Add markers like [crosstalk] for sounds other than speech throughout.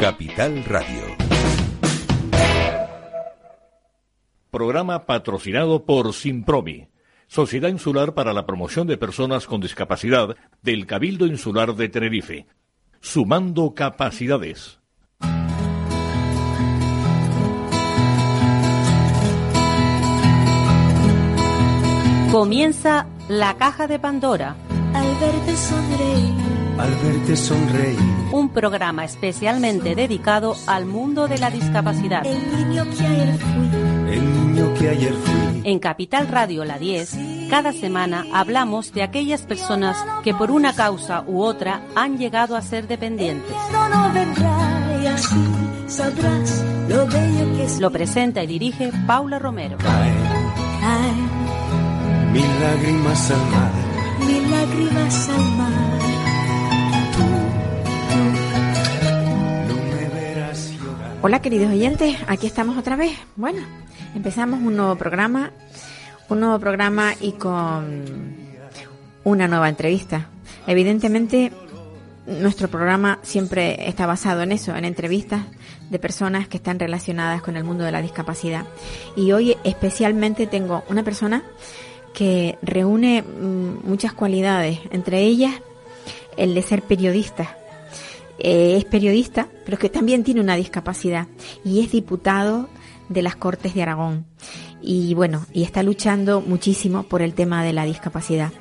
Capital Radio. Programa patrocinado por Simpromi, Sociedad Insular para la Promoción de Personas con Discapacidad del Cabildo Insular de Tenerife. Sumando capacidades. Comienza La Caja de Pandora. Al verte sonreír. Al verte sonreír. Un programa especialmente dedicado al mundo de la discapacidad. El niño que ayer fui. El niño que ayer fui. En Capital Radio La 10, cada semana hablamos de aquellas personas que por una causa u otra han llegado a ser dependientes. No vendrá y así sabrás lo bello que es. Lo presenta y dirige Paula Romero. Caen Caen mil lágrimas al mar. mil lágrimas al mar. Hola queridos oyentes, aquí estamos otra vez. Bueno, empezamos un nuevo programa, un nuevo programa y con una nueva entrevista. Evidentemente, nuestro programa siempre está basado en eso, en entrevistas de personas que están relacionadas con el mundo de la discapacidad. Y hoy especialmente tengo una persona que reúne mm, muchas cualidades, entre ellas el de ser periodista. Eh, es periodista, pero que también tiene una discapacidad y es diputado de las Cortes de Aragón. Y bueno, y está luchando muchísimo por el tema de la discapacidad.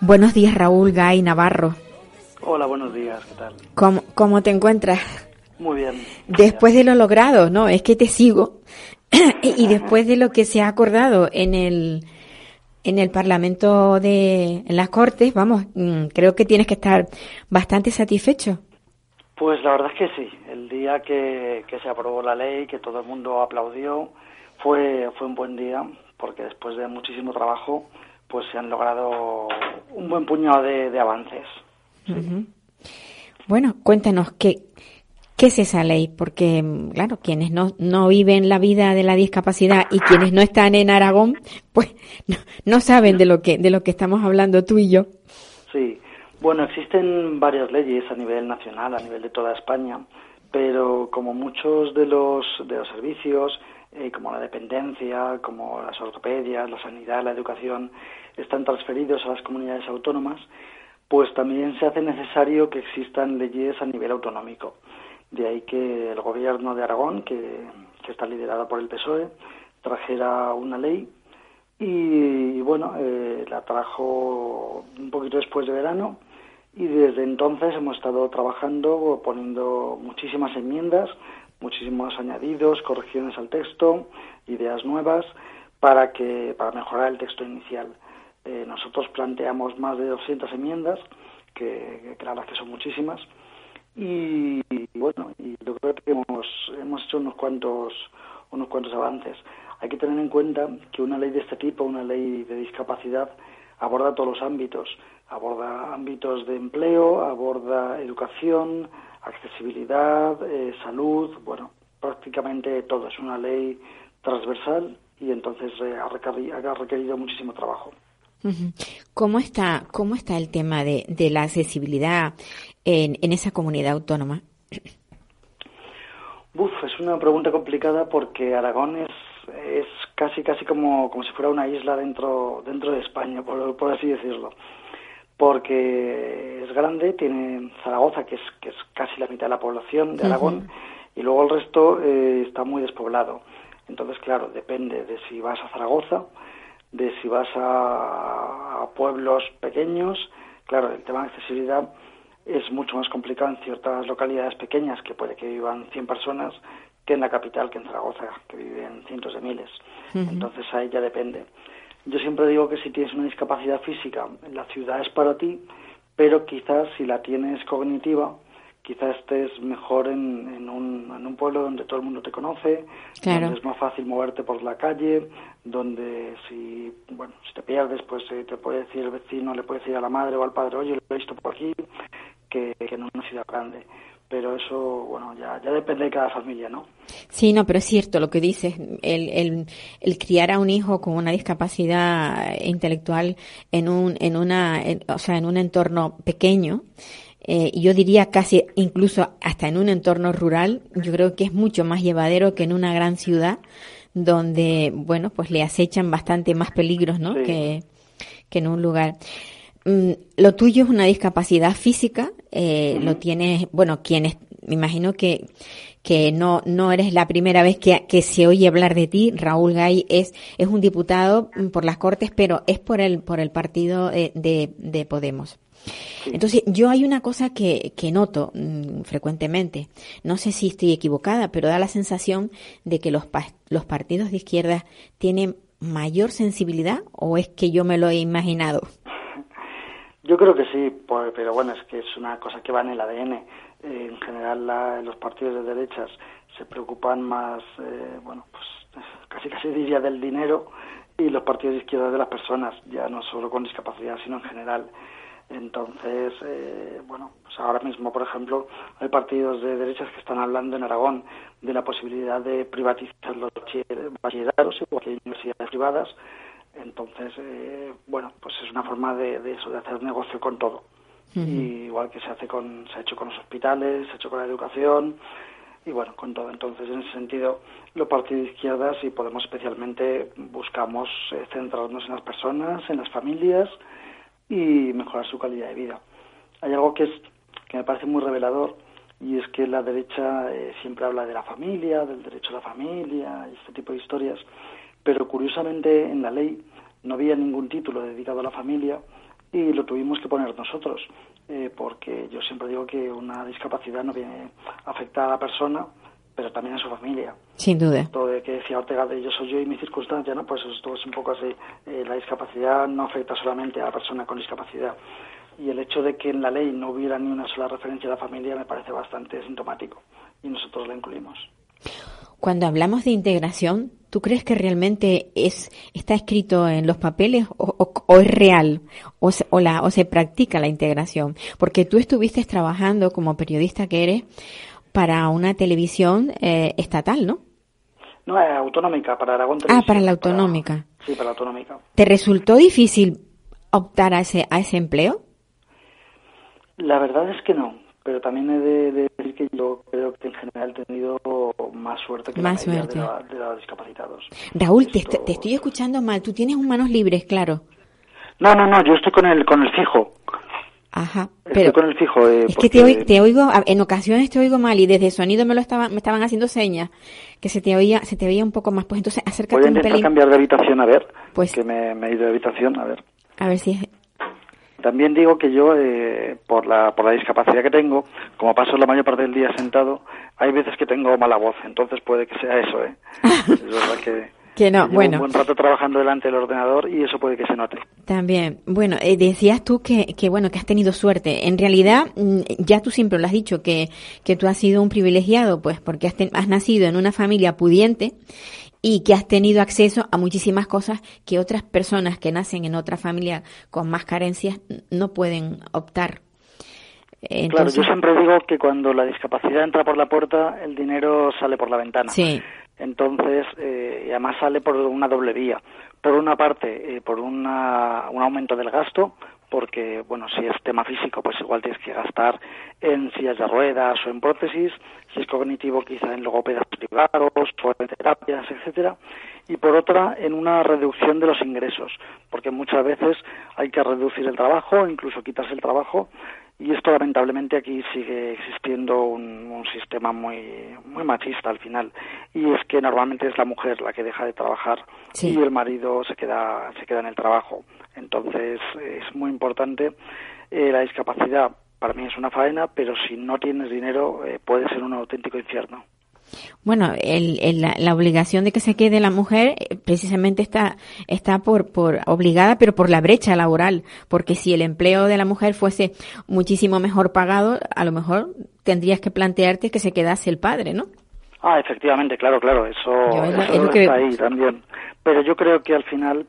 Buenos días, Raúl Gay Navarro. Hola, buenos días, ¿qué tal? ¿Cómo, cómo te encuentras? Muy bien. Después de lo logrado, ¿no? Es que te sigo. [coughs] y después de lo que se ha acordado en el, en el Parlamento de en las Cortes, vamos, mm, creo que tienes que estar bastante satisfecho. Pues la verdad es que sí. El día que, que se aprobó la ley, que todo el mundo aplaudió, fue, fue un buen día, porque después de muchísimo trabajo, pues se han logrado un buen puñado de, de avances. Bueno, cuéntanos qué, qué es esa ley, porque claro, quienes no, no viven la vida de la discapacidad y quienes no están en Aragón, pues no, no saben de lo que de lo que estamos hablando tú y yo. Sí. Bueno, existen varias leyes a nivel nacional, a nivel de toda España, pero como muchos de los, de los servicios, eh, como la dependencia, como las ortopedias, la sanidad, la educación, están transferidos a las comunidades autónomas, pues también se hace necesario que existan leyes a nivel autonómico. De ahí que el gobierno de Aragón, que, que está liderado por el PSOE, trajera una ley y, bueno, eh, la trajo un poquito después de verano y desde entonces hemos estado trabajando, poniendo muchísimas enmiendas, muchísimos añadidos, correcciones al texto, ideas nuevas para que para mejorar el texto inicial. Eh, nosotros planteamos más de 200 enmiendas, que, que la que son muchísimas, y, y bueno, y yo creo que hemos, hemos hecho unos cuantos, unos cuantos avances. Hay que tener en cuenta que una ley de este tipo, una ley de discapacidad, aborda todos los ámbitos. Aborda ámbitos de empleo, aborda educación, accesibilidad, eh, salud, bueno, prácticamente todo. Es una ley transversal y entonces eh, ha, requerido, ha requerido muchísimo trabajo. ¿Cómo está, cómo está el tema de, de la accesibilidad en, en esa comunidad autónoma? Uf, es una pregunta complicada porque Aragón es, es casi casi como, como si fuera una isla dentro, dentro de España, por, por así decirlo. Porque es grande, tiene Zaragoza, que es, que es casi la mitad de la población de Aragón, y luego el resto eh, está muy despoblado. Entonces, claro, depende de si vas a Zaragoza, de si vas a, a pueblos pequeños. Claro, el tema de accesibilidad es mucho más complicado en ciertas localidades pequeñas, que puede que vivan 100 personas, que en la capital, que en Zaragoza, que viven cientos de miles. Entonces ahí ya depende. Yo siempre digo que si tienes una discapacidad física, la ciudad es para ti, pero quizás si la tienes cognitiva, quizás estés mejor en, en, un, en un pueblo donde todo el mundo te conoce, Claro. donde es más fácil moverte por la calle, donde si, bueno, si te pierdes, pues eh, te puede decir el vecino, le puede decir a la madre o al padre, oye, lo he visto por aquí, que, que en una ciudad grande. Pero eso, bueno, ya, ya depende de cada familia, ¿no? Sí, no, pero es cierto lo que dices. El, el, el criar a un hijo con una discapacidad intelectual en un, en una, en- o sea, en un entorno pequeño, eh, yo diría casi incluso hasta en un entorno rural, yo creo que es mucho más llevadero que en una gran ciudad donde, bueno, pues le acechan bastante más peligros, ¿no? Sí. Que, que en un lugar. Mm, lo tuyo es una discapacidad física, eh, lo tienes, bueno, quienes, me imagino que, que no, no eres la primera vez que, que se oye hablar de ti. Raúl Gay es, es un diputado mm, por las Cortes, pero es por el, por el partido eh, de, de Podemos. Entonces, yo hay una cosa que, que noto mm, frecuentemente. No sé si estoy equivocada, pero da la sensación de que los, pa- los partidos de izquierda tienen mayor sensibilidad o es que yo me lo he imaginado. Yo creo que sí, pues, pero bueno, es que es una cosa que va en el ADN. Eh, en general, la- los partidos de derechas se preocupan más, eh, bueno, pues [laughs] casi casi diría del dinero y los partidos de izquierda de las personas, ya no solo con discapacidad, sino en general. Entonces, eh, bueno, pues ahora mismo, por ejemplo, hay partidos de derechas que están hablando en Aragón de la posibilidad de privatizar los bachiller- bachilleratos, hay universidades privadas. Entonces, eh, bueno, pues es una forma de, de eso, de hacer negocio con todo. Y igual que se hace con, se ha hecho con los hospitales, se ha hecho con la educación y bueno, con todo. Entonces, en ese sentido, los partidos de izquierdas y Podemos especialmente buscamos eh, centrarnos en las personas, en las familias y mejorar su calidad de vida. Hay algo que es que me parece muy revelador y es que la derecha eh, siempre habla de la familia, del derecho a la familia y este tipo de historias, pero curiosamente en la ley no había ningún título dedicado a la familia y lo tuvimos que poner nosotros, eh, porque yo siempre digo que una discapacidad no viene afecta a la persona, pero también a su familia. Sin duda. Todo de que decía Ortega de yo soy yo y mi circunstancia, ¿no? Pues esto es un poco así. Eh, la discapacidad no afecta solamente a la persona con discapacidad. Y el hecho de que en la ley no hubiera ni una sola referencia a la familia me parece bastante sintomático. Y nosotros la incluimos. Cuando hablamos de integración, ¿tú crees que realmente es está escrito en los papeles o, o- o es real o se, o, la, o se practica la integración? Porque tú estuviste trabajando como periodista que eres para una televisión eh, estatal, ¿no? No, es autonómica, para Aragón Ah, Televisión, para la autonómica. sí, para la autonómica. ¿Te resultó difícil optar a ese, a ese empleo? La verdad es que no, pero también he de, de decir que yo creo que en general he tenido más suerte que Más la suerte. de, la- de los discapacitados. Raúl, te, Esto- te estoy escuchando mal. Tú tienes un manos libres, claro. No, no, no, yo estoy con el, con el fijo. Ajá. Estoy Pero con el fijo. eh, es que te, porque- oi- te oigo, en ocasiones te oigo mal y desde sonido me lo estaban, me estaban haciendo señas que se te oía, se te oía un poco más. Pues entonces acércate Voy a un intentar pelín. cambiar de habitación, a ver. Pues- Que me, me he ido de habitación, a ver. A ver si es, También digo que yo, eh, por, la, por la discapacidad que tengo, como paso la mayor parte del día sentado, hay veces que tengo mala voz, entonces puede que sea eso, ¿eh? [laughs] es verdad que, Que no, llevo bueno. un buen rato trabajando delante del ordenador y eso puede que se note. También, bueno, eh, decías tú que, que, bueno, que has tenido suerte. En realidad, mm, ya tú siempre lo has dicho, que, que tú has sido un privilegiado, pues, porque has, ten- has nacido en una familia pudiente y que has tenido acceso a muchísimas cosas que otras personas que nacen en otra familia con más carencias no pueden optar. Claro, yo siempre digo que cuando la discapacidad entra por la puerta, el dinero sale por la ventana. Sí, Entonces, eh, y además sale por una doble vía. Por una parte, eh, por una, un aumento del gasto, porque, bueno, si es tema físico, pues igual tienes que gastar en sillas de ruedas o en prótesis. Si es cognitivo, quizá en logopedas privados en terapias, etcétera. Y por otra, en una reducción de los ingresos, porque muchas veces hay que reducir el trabajo, incluso quitarse el trabajo, y esto lamentablemente aquí sigue existiendo un, un sistema muy muy machista al final y es que normalmente es la mujer la que deja de trabajar Sí. y el marido se queda se queda en el trabajo entonces es muy importante eh, la discapacidad para mí es una faena pero si no tienes dinero eh, puede ser un auténtico infierno Bueno, el, el- la, la obligación de que se quede la mujer eh, precisamente está, está por, por obligada, pero por la brecha laboral, porque si el empleo de la mujer fuese muchísimo mejor pagado, a lo mejor tendrías que plantearte que se quedase el padre, ¿no? Ah, efectivamente, claro, claro, eso, Yo es lo que- está ahí también. Pero yo creo que al final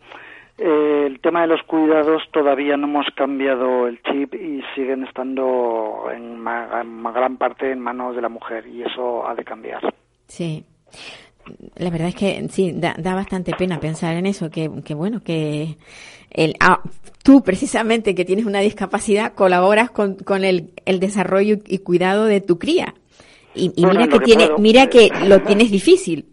eh, el tema de los cuidados todavía no hemos cambiado el chip y siguen estando en, ma- en ma- gran parte en manos de la mujer y eso ha de cambiar. Sí. la verdad es que sí, da, da bastante pena pensar en eso, que, que bueno, que el, ah, tú precisamente que tienes una discapacidad colaboras con, con el, el desarrollo y cuidado de tu cría. Y, y Bueno, mira que tiene, puedo. mira que lo [laughs] tienes difícil.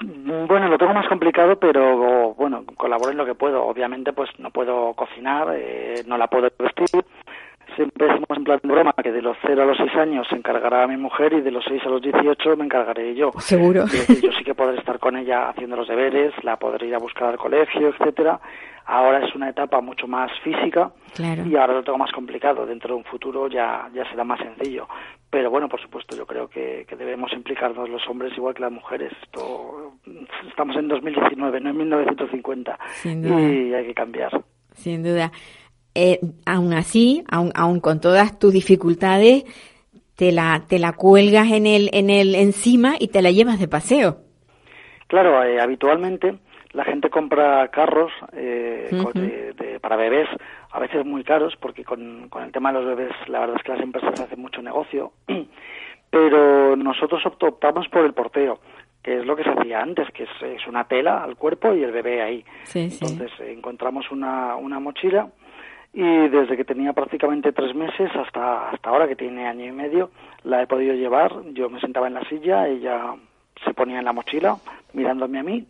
Bueno, lo tengo más complicado, pero bueno, colaboro en lo que puedo. Obviamente, pues no puedo cocinar, eh, no la puedo vestir. Siempre decimos en plan de broma que de los 0 a los 6 años se encargará mi mujer y de los 6 a los 18 me encargaré yo. Seguro. Decir, yo sí que podré estar con ella haciendo los deberes, la podré ir a buscar al colegio, etcétera. Ahora es una etapa mucho más física Claro. y ahora lo tengo más complicado. Dentro de un futuro ya, ya será más sencillo. Pero bueno, por supuesto, yo creo que, que debemos implicarnos los hombres igual que las mujeres. Esto, estamos en 2019, no en 1950. Sin duda. Y hay que cambiar. Sin duda. Eh, aún así, aún, aún con todas tus dificultades, te la, te la cuelgas en el, en el encima y te la llevas de paseo. Claro, eh, habitualmente la gente compra carros eh, de- de- para bebés, a veces muy caros, porque con, con el tema de los bebés la verdad es que las empresas hacen mucho negocio, [clears throat] pero nosotros opt- optamos por el porteo, que es lo que se hacía antes, que es, es una tela al cuerpo y el bebé ahí. Sí, sí. Entonces eh, encontramos una, una mochila y desde que tenía prácticamente tres meses hasta, hasta ahora que tiene año y medio la he podido llevar. Yo me sentaba en la silla, ella se ponía en la mochila mirándome a mí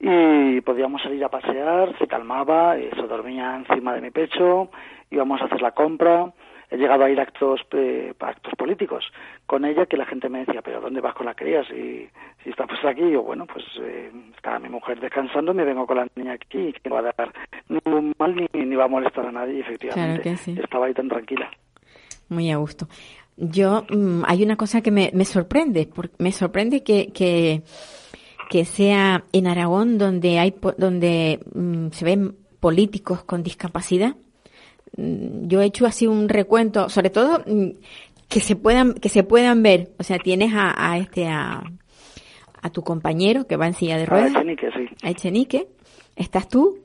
y podíamos salir a pasear, se calmaba, eh, se dormía encima de mi pecho, íbamos a hacer la compra. He llegado a ir a actos, eh, actos políticos con ella que la gente me decía, pero ¿dónde vas con la cría? Si, si estamos aquí, y yo, bueno, pues eh, está mi mujer descansando, me vengo con la niña aquí, que no va a dar ningún mal ni, ni va a molestar a nadie, efectivamente. Claro que sí. Estaba ahí tan tranquila. Muy a gusto. Yo, mm, hay una cosa que me, me sorprende, porque me sorprende que, que, que sea en Aragón donde hay, donde mm, se ven políticos con discapacidad. Mm, Yo he hecho así un recuento, sobre todo mm, que se puedan, que se puedan ver. O sea, tienes a, a este, a, a tu compañero que va en silla de Ah, ruedas Echenique, sí. a Echenique, estás tú.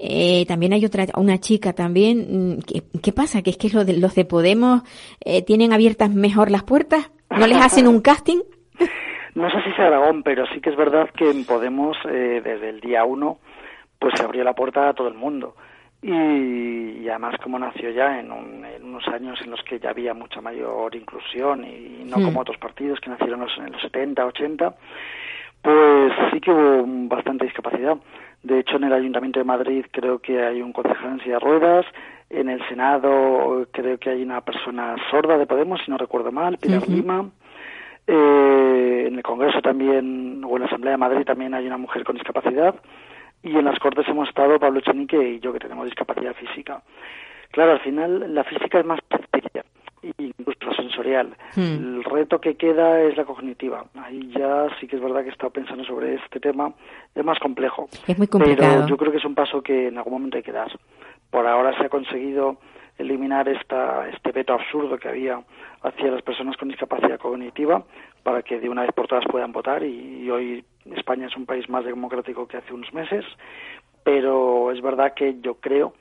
Eh, también hay otra, una chica también. ¿Qué, qué pasa? Que es que lo de, los de Podemos eh, tienen abiertas mejor las puertas. ¿No les hacen un [laughs] casting? No sé si es Aragón, pero sí que es verdad que en Podemos, eh, desde el día uno, pues se abrió la puerta a todo el mundo. Y, y además, como nació ya en, un- en unos años en los que ya había mucha mayor inclusión y no Hmm. como otros partidos que nacieron los- en los 70, 80, pues sí que hubo bastante discapacidad. De hecho, en el Ayuntamiento de Madrid creo que hay un concejal en silla de ruedas. En el Senado creo que hay una persona sorda de Podemos, si no recuerdo mal, Pilar. Lima. Eh, en el Congreso también, o en la Asamblea de Madrid también hay una mujer con discapacidad. Y en las Cortes hemos estado Pablo Echenique y yo que tenemos discapacidad física. Claro, al final la física es más sencilla, incluso sensorial. Hmm. El reto que queda es la cognitiva. Ahí ya sí que es verdad que he estado pensando sobre este tema. Es más complejo. Es muy complicado. Pero yo creo que es un paso que en algún momento hay que dar. Por ahora se ha conseguido eliminar esta, este veto absurdo que había hacia las personas con discapacidad cognitiva para que de una vez por todas puedan votar y, hoy España es un país más democrático que hace unos meses, pero es verdad que yo creo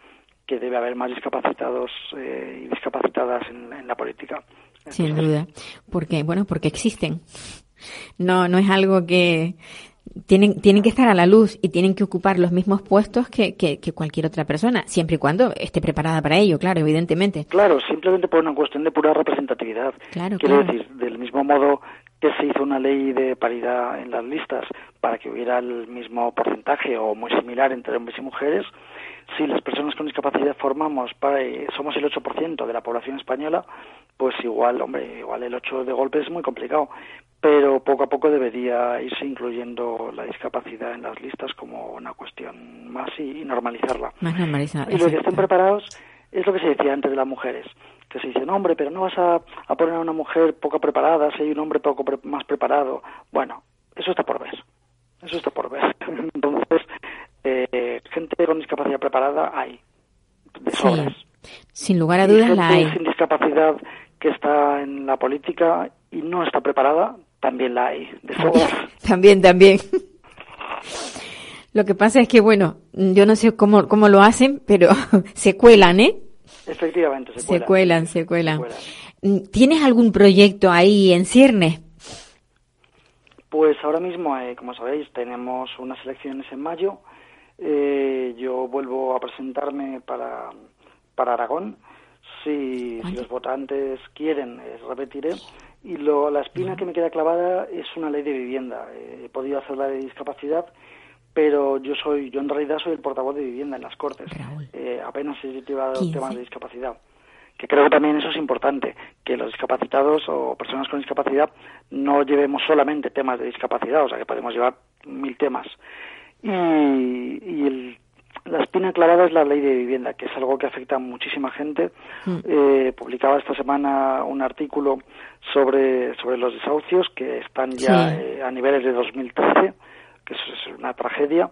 que debe haber más discapacitados eh, y discapacitadas en, en la política. Sin duda. Porque, bueno, porque existen. No, no es algo que tienen, tienen que estar a la luz y tienen que ocupar los mismos puestos que, que, que cualquier otra persona, siempre y cuando esté preparada para ello, claro, evidentemente. Claro, simplemente por una cuestión de pura representatividad. Claro, Quiero claro. decir, del mismo modo que se hizo una ley de paridad en las listas para que hubiera el mismo porcentaje o muy similar entre hombres y mujeres, si las personas con discapacidad formamos, para, eh, somos el 8% de la población española, pues igual, hombre, igual el 8 de golpe es muy complicado, pero poco a poco debería irse incluyendo la discapacidad en las listas como una cuestión más y, y normalizarla. Más normalizada. Y los que estén preparados es lo que se decía antes de las mujeres, que se dice, no, hombre, pero no vas a, a poner a una mujer poco preparada si hay un hombre poco pre- más preparado. Bueno, eso está por ver. Eso está por ver. [laughs] Entonces, eh, gente con discapacidad preparada hay, de Sí. Sin lugar a dudas la hay. sin discapacidad que está en la política y no está preparada, también la hay, de. [laughs] También, también. Lo que pasa es que, bueno, yo no sé cómo, cómo lo hacen, pero [laughs] se cuelan, ¿eh? Efectivamente, se Se cuelan. cuelan, se cuelan. cuelan. ¿Tienes algún proyecto ahí en ciernes? Pues ahora mismo, eh, como sabéis, tenemos unas elecciones en mayo. Eh, yo vuelvo a presentarme para, para Aragón. Si, si los votantes quieren, eh, repetiré. Y lo, la espina que me queda clavada es una ley de vivienda. Eh, he podido hacer la de discapacidad, pero yo soy, yo en realidad soy el portavoz de vivienda en las Cortes. Eh, apenas he llevado 15. temas de discapacidad que creo que también eso es importante, que los discapacitados o personas con discapacidad no llevemos solamente temas de discapacidad, o sea que podemos llevar mil temas. Y, y el- la espina clavada es la ley de vivienda, que es algo que afecta a muchísima gente. Eh, publicaba esta semana un artículo sobre, sobre los desahucios que están ya Sí. eh, a niveles de 2013, que eso es una tragedia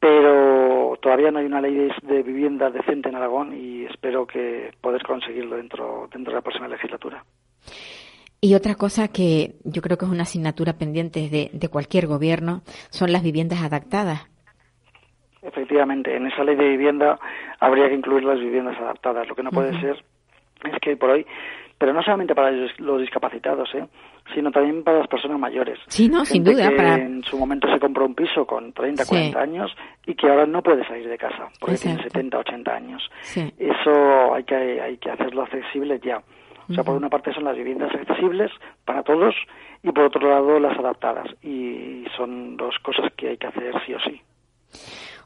pero todavía no hay una ley de, de vivienda decente en Aragón y espero que poder conseguirlo dentro, dentro de la próxima legislatura. Y otra cosa que yo creo que es una asignatura pendiente de, de cualquier gobierno son las viviendas adaptadas. Efectivamente, en esa ley de vivienda habría que incluir las viviendas adaptadas. Lo que no puede ser es que por hoy, pero no solamente para los, discapacitados, ¿eh? sino también para las personas mayores. Sí, no, sin duda, que para- en su momento se compró un piso con 30, Sí. 40 años y que ahora no puede salir de casa porque tiene Exacto. 70, 80 años. Sí. Eso hay que, hay que hacerlo accesible ya. O sea, por una parte son las viviendas accesibles para todos y por otro lado las adaptadas. Y son dos cosas que hay que hacer sí o sí.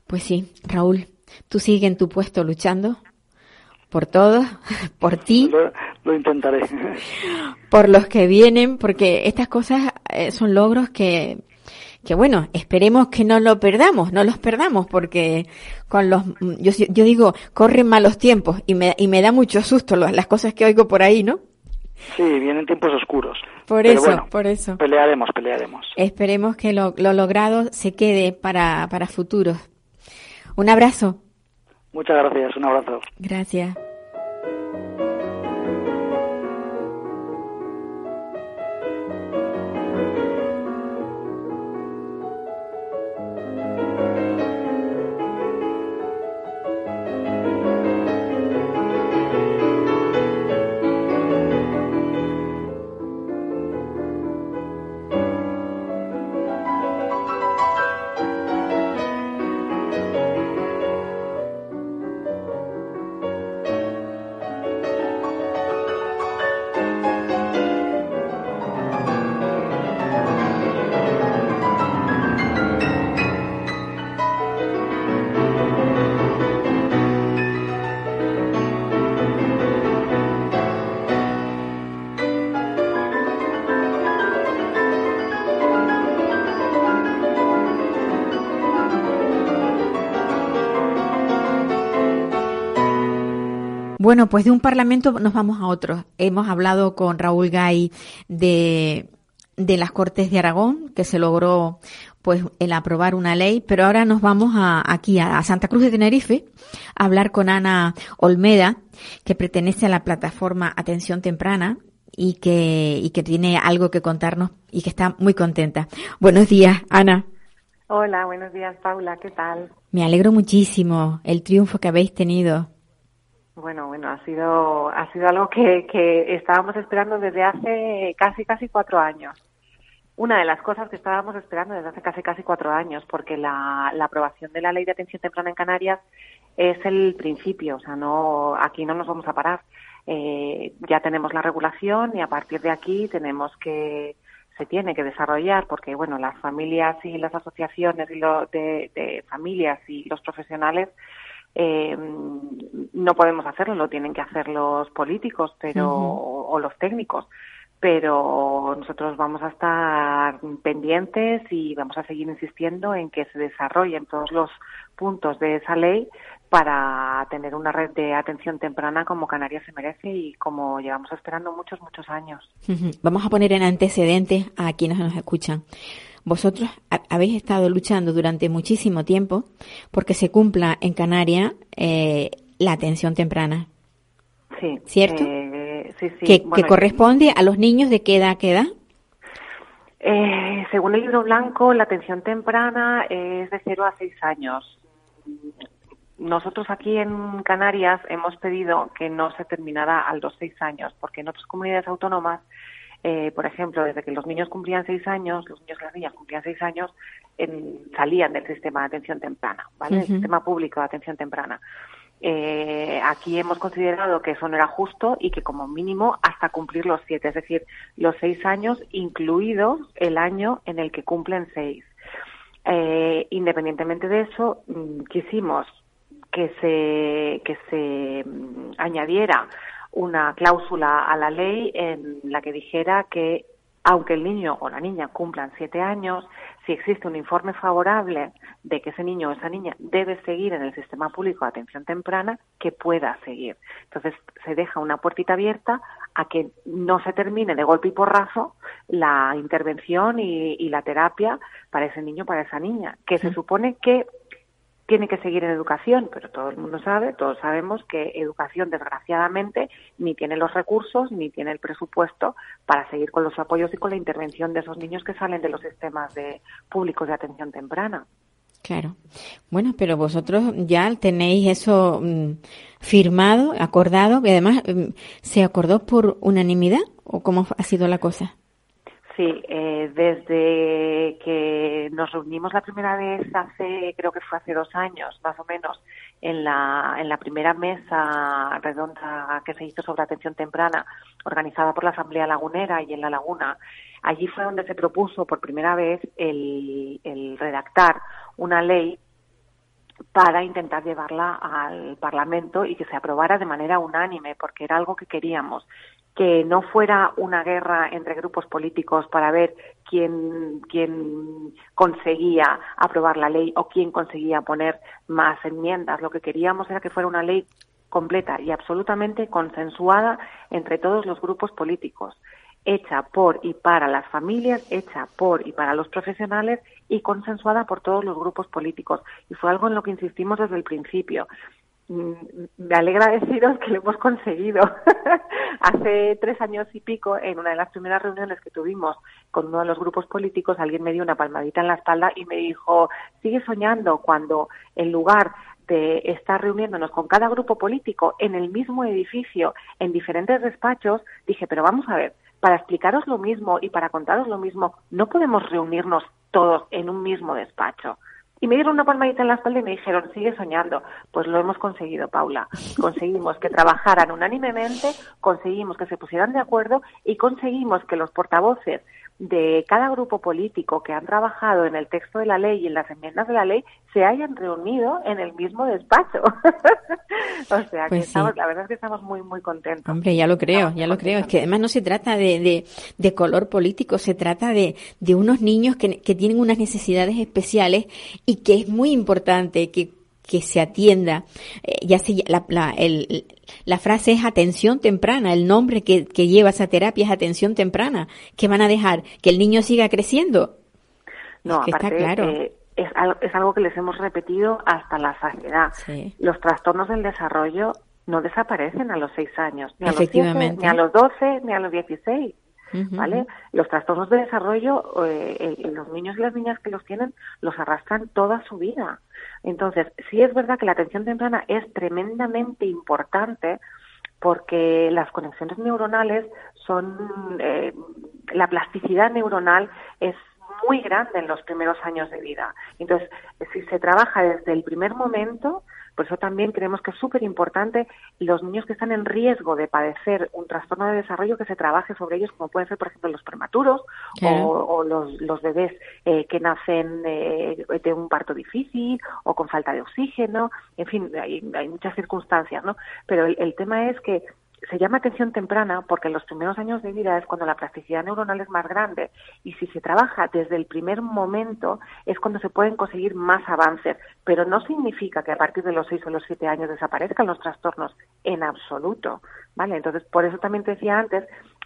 Pues sí, Raúl, tú sigue en tu puesto luchando por todos, [laughs] por ti, Lo, lo intentaré. [laughs] por los que vienen, porque estas cosas eh, son logros que, que bueno, esperemos que no lo perdamos, no los perdamos, porque con los, yo, yo digo, corren malos tiempos y me, y me da mucho susto las cosas que oigo por ahí, ¿no? Sí, vienen tiempos oscuros. Por Pero eso, bueno, por eso. Pelearemos, pelearemos. Esperemos que lo, lo logrado se quede para, para futuros. Un abrazo. Muchas gracias, un abrazo. Gracias. Bueno, pues de un parlamento nos vamos a otro. Hemos hablado con Raúl Gay de, de las Cortes de Aragón, que se logró pues el aprobar una ley, pero ahora nos vamos a, aquí a, a Santa Cruz de Tenerife a hablar con Ana Olmeda, que pertenece a la plataforma Atención Temprana y que, y que tiene algo que contarnos y que está muy contenta. Buenos días, Ana. Hola, buenos días, Paula, ¿qué tal? Me alegro muchísimo el triunfo que habéis tenido. Bueno, bueno, ha sido, ha sido algo que, que estábamos esperando desde hace casi, casi cuatro años. Una de las cosas que estábamos esperando desde hace casi, casi cuatro años, porque la, la aprobación de la ley de atención temprana en Canarias es el principio, o sea, no, aquí no nos vamos a parar. Eh, ya tenemos la regulación y a partir de aquí tenemos que, se tiene que desarrollar porque bueno las familias y las asociaciones y lo de, de familias y los profesionales eh, no podemos hacerlo lo tienen que hacer los políticos pero o, o los técnicos pero nosotros vamos a estar pendientes y vamos a seguir insistiendo en que se desarrollen todos los puntos de esa ley para tener una red de atención temprana como Canarias se merece y como llevamos esperando muchos, muchos años. Vamos a poner en antecedentes a quienes nos escuchan. Vosotros ha- habéis estado luchando durante muchísimo tiempo porque se cumpla en Canarias eh, la atención temprana, Sí. ¿Cierto? Eh, sí, sí. que, corresponde a los niños de qué edad a qué edad. Eh, según el libro blanco, la atención temprana es de 0 a 6 años. Nosotros aquí en Canarias hemos pedido que no se terminara a los 6 años, porque en otras comunidades autónomas eh, por ejemplo, desde que los niños cumplían seis años, los niños y las niñas cumplían seis años, salían del sistema de atención temprana, ¿vale? El sistema público de atención temprana. Eh, aquí hemos considerado que eso no era justo y que como mínimo hasta cumplir los siete, es decir, los seis años, incluido el año en el que cumplen seis. Eh, independientemente de eso, mm, quisimos que se, que se mm, añadiera una cláusula a la ley en la que dijera que aunque el niño o la niña cumplan siete años, si existe un informe favorable de que ese niño o esa niña debe seguir en el sistema público de atención temprana, que pueda seguir. Entonces se deja una puertita abierta a que no se termine de golpe y porrazo la intervención y, la terapia para ese niño o para esa niña, que se supone que tiene que seguir en educación, pero todo el mundo sabe, todos sabemos que educación, desgraciadamente, ni tiene los recursos ni tiene el presupuesto para seguir con los apoyos y con la intervención de esos niños que salen de los sistemas de, públicos de atención temprana. Claro. Bueno, pero vosotros ya tenéis eso mm, firmado, acordado, y además mm, se acordó por unanimidad o cómo ha sido la cosa? Sí, eh, desde que nos reunimos la primera vez hace, creo que fue hace dos años, más o menos, en la, en la primera mesa redonda que se hizo sobre atención temprana, organizada por la Asamblea Lagunera y en La Laguna, allí fue donde se propuso por primera vez el, el redactar una ley para intentar llevarla al Parlamento y que se aprobara de manera unánime, porque era algo que queríamos que no fuera una guerra entre grupos políticos para ver quién, quién conseguía aprobar la ley o quién conseguía poner más enmiendas. Lo que queríamos era que fuera una ley completa y absolutamente consensuada entre todos los grupos políticos, hecha por y para las familias, hecha por y para los profesionales y consensuada por todos los grupos políticos. Y fue algo en lo que insistimos desde el principio. Mm, me alegra deciros que lo hemos conseguido. [laughs] Hace tres años y pico, en una de las primeras reuniones que tuvimos con uno de los grupos políticos, alguien me dio una palmadita en la espalda y me dijo, sigue soñando cuando en lugar de estar reuniéndonos con cada grupo político en el mismo edificio, en diferentes despachos, dije, pero vamos a ver, para explicaros lo mismo y para contaros lo mismo, no podemos reunirnos todos en un mismo despacho. Y me dieron una palmadita en la espalda y me dijeron, sigue soñando. Pues lo hemos conseguido, Paula. [laughs] Conseguimos que trabajaran unánimemente, conseguimos que se pusieran de acuerdo y conseguimos que los portavoces de cada grupo político que han trabajado en el texto de la ley y en las enmiendas de la ley se hayan reunido en el mismo despacho. [laughs] o sea, que pues estamos, la verdad es que estamos muy, muy contentos. Hombre, ya lo creo, ya lo creo. Es que además no se trata de, de, de color político, se trata de, de unos niños que, que tienen unas necesidades especiales y que es muy importante que que se atienda, eh, ya se, la, la, el, la frase es atención temprana, el nombre que, que lleva esa terapia es atención temprana, que van a dejar que el niño siga creciendo. No, aparte, está claro. Eh, es, es, algo que les hemos repetido hasta la saciedad. Los trastornos del desarrollo no desaparecen a los seis años, ni a los ni a los doce, ni a los dieciséis. ¿vale? Los trastornos de desarrollo, eh, los niños y las niñas que los tienen, los arrastran toda su vida. Entonces, sí es verdad que la atención temprana es tremendamente importante porque las conexiones neuronales son, eh, la plasticidad neuronal es muy grande en los primeros años de vida. Entonces, si se trabaja desde el primer momento, por eso también creemos que es súper importante los niños que están en riesgo de padecer un trastorno de desarrollo que se trabaje sobre ellos, como pueden ser, por ejemplo, los prematuros o, los, bebés eh, que nacen eh, de un parto difícil o con falta de oxígeno. En fin, hay, muchas circunstancias, ¿no? Pero el tema es que se llama atención temprana porque en los primeros años de vida es cuando la plasticidad neuronal es más grande y si se trabaja desde el primer momento es cuando se pueden conseguir más avances, pero no significa que a partir de los seis o los siete años desaparezcan los trastornos en absoluto, ¿vale? Entonces, por eso también te decía antes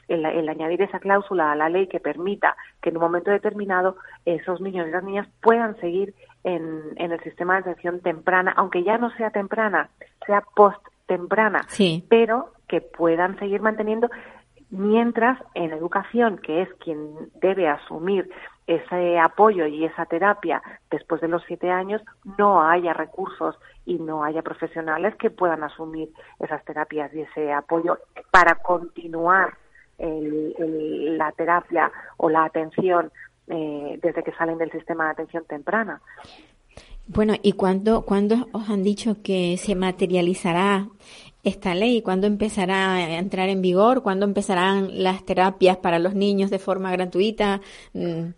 el, añadir esa cláusula a la ley que permita que en un momento determinado esos niños y las niñas puedan seguir en, en el sistema de atención temprana, aunque ya no sea temprana, sea post temprana, sí. pero que puedan seguir manteniendo mientras en educación, que es quien debe asumir ese apoyo y esa terapia después de los siete años, no haya recursos y no haya profesionales que puedan asumir esas terapias y ese apoyo para continuar el- la terapia o la atención eh, desde que salen del sistema de atención temprana. Bueno, ¿y cuándo, cuándo os han dicho que se materializará esta ley? ¿Cuándo empezará a entrar en vigor? ¿Cuándo empezarán las terapias para los niños de forma gratuita? Mm,